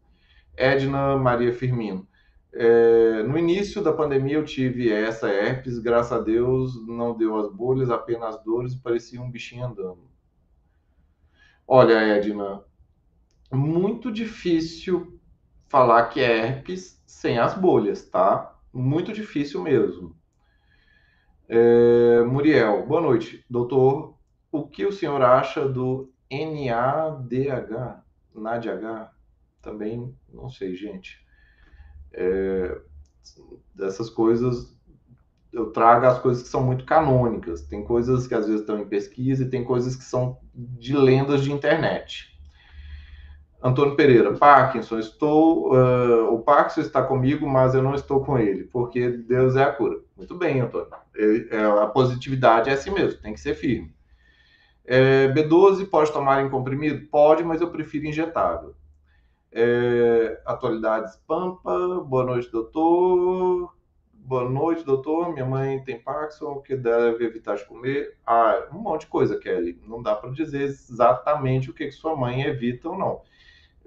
[SPEAKER 1] Edna Maria Firmino. É, no início da pandemia eu tive essa herpes, graças a Deus não deu as bolhas, apenas dores, parecia um bichinho andando. Olha, Edna, muito difícil falar que é herpes sem as bolhas, tá? Muito difícil mesmo. É, Muriel, boa noite. Doutor, o que o senhor acha do NADH? NADH? Também não sei, gente. É, dessas coisas, eu trago as coisas que são muito canônicas. Tem coisas que às vezes estão em pesquisa e tem coisas que são de lendas de internet. Antônio Pereira, Parkinson, estou. Uh, o Parkinson está comigo, mas eu não estou com ele, porque Deus é a cura. Muito bem, Antônio. É, a positividade é assim mesmo, tem que ser firme. É, B12 pode tomar em comprimido? Pode, mas eu prefiro injetável. É, atualidades Pampa, boa noite, doutor. Boa noite, doutor. Minha mãe tem Parkinson, o que deve evitar de comer? Ah, um monte de coisa, Kelly. Não dá para dizer exatamente o que, que sua mãe evita ou não.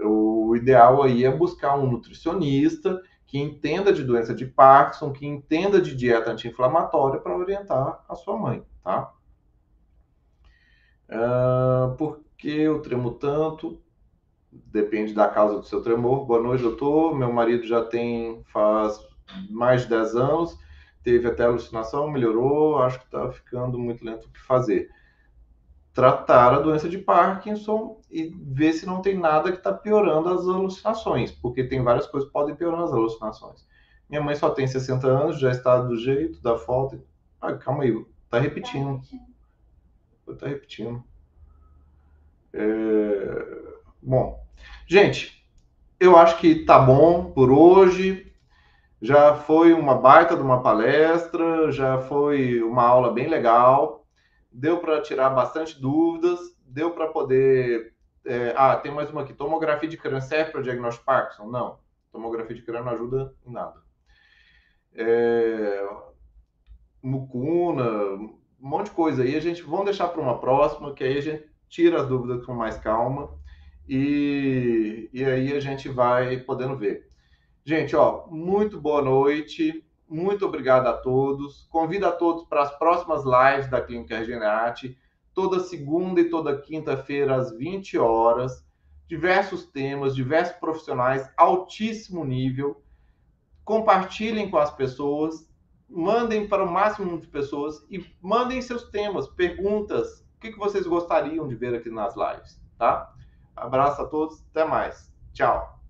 [SPEAKER 1] O ideal aí é buscar um nutricionista que entenda de doença de Parkinson, que entenda de dieta anti-inflamatória para orientar a sua mãe, tá? Uh, por que eu tremo tanto? Depende da causa do seu tremor. Boa noite, doutor. Meu marido já tem faz mais de 10 anos, teve até alucinação, melhorou, acho que está ficando muito lento o que fazer. Tratar a doença de Parkinson e ver se não tem nada que está piorando as alucinações, porque tem várias coisas que podem piorar as alucinações. Minha mãe só tem 60 anos, já está do jeito, da falta. Ah, calma aí, tá repetindo. Tá repetindo. É... Bom, gente, eu acho que tá bom por hoje. Já foi uma baita de uma palestra, já foi uma aula bem legal. Deu para tirar bastante dúvidas, deu para poder. É... Ah, tem mais uma aqui. Tomografia de crânio serve para diagnóstico Parkinson? Não. Tomografia de crânio não ajuda em nada. É... Mucuna, um monte de coisa aí. A gente vamos deixar para uma próxima, que aí a gente tira as dúvidas com mais calma e, e aí a gente vai podendo ver. Gente, ó, muito boa noite, muito obrigado a todos. Convido a todos para as próximas lives da Clínica Regenerate, toda segunda e toda quinta-feira às 20 horas. Diversos temas, diversos profissionais, altíssimo nível. Compartilhem com as pessoas, mandem para o máximo de pessoas e mandem seus temas, perguntas, o que, vocês gostariam de ver aqui nas lives, tá? Abraço a todos, até mais. Tchau.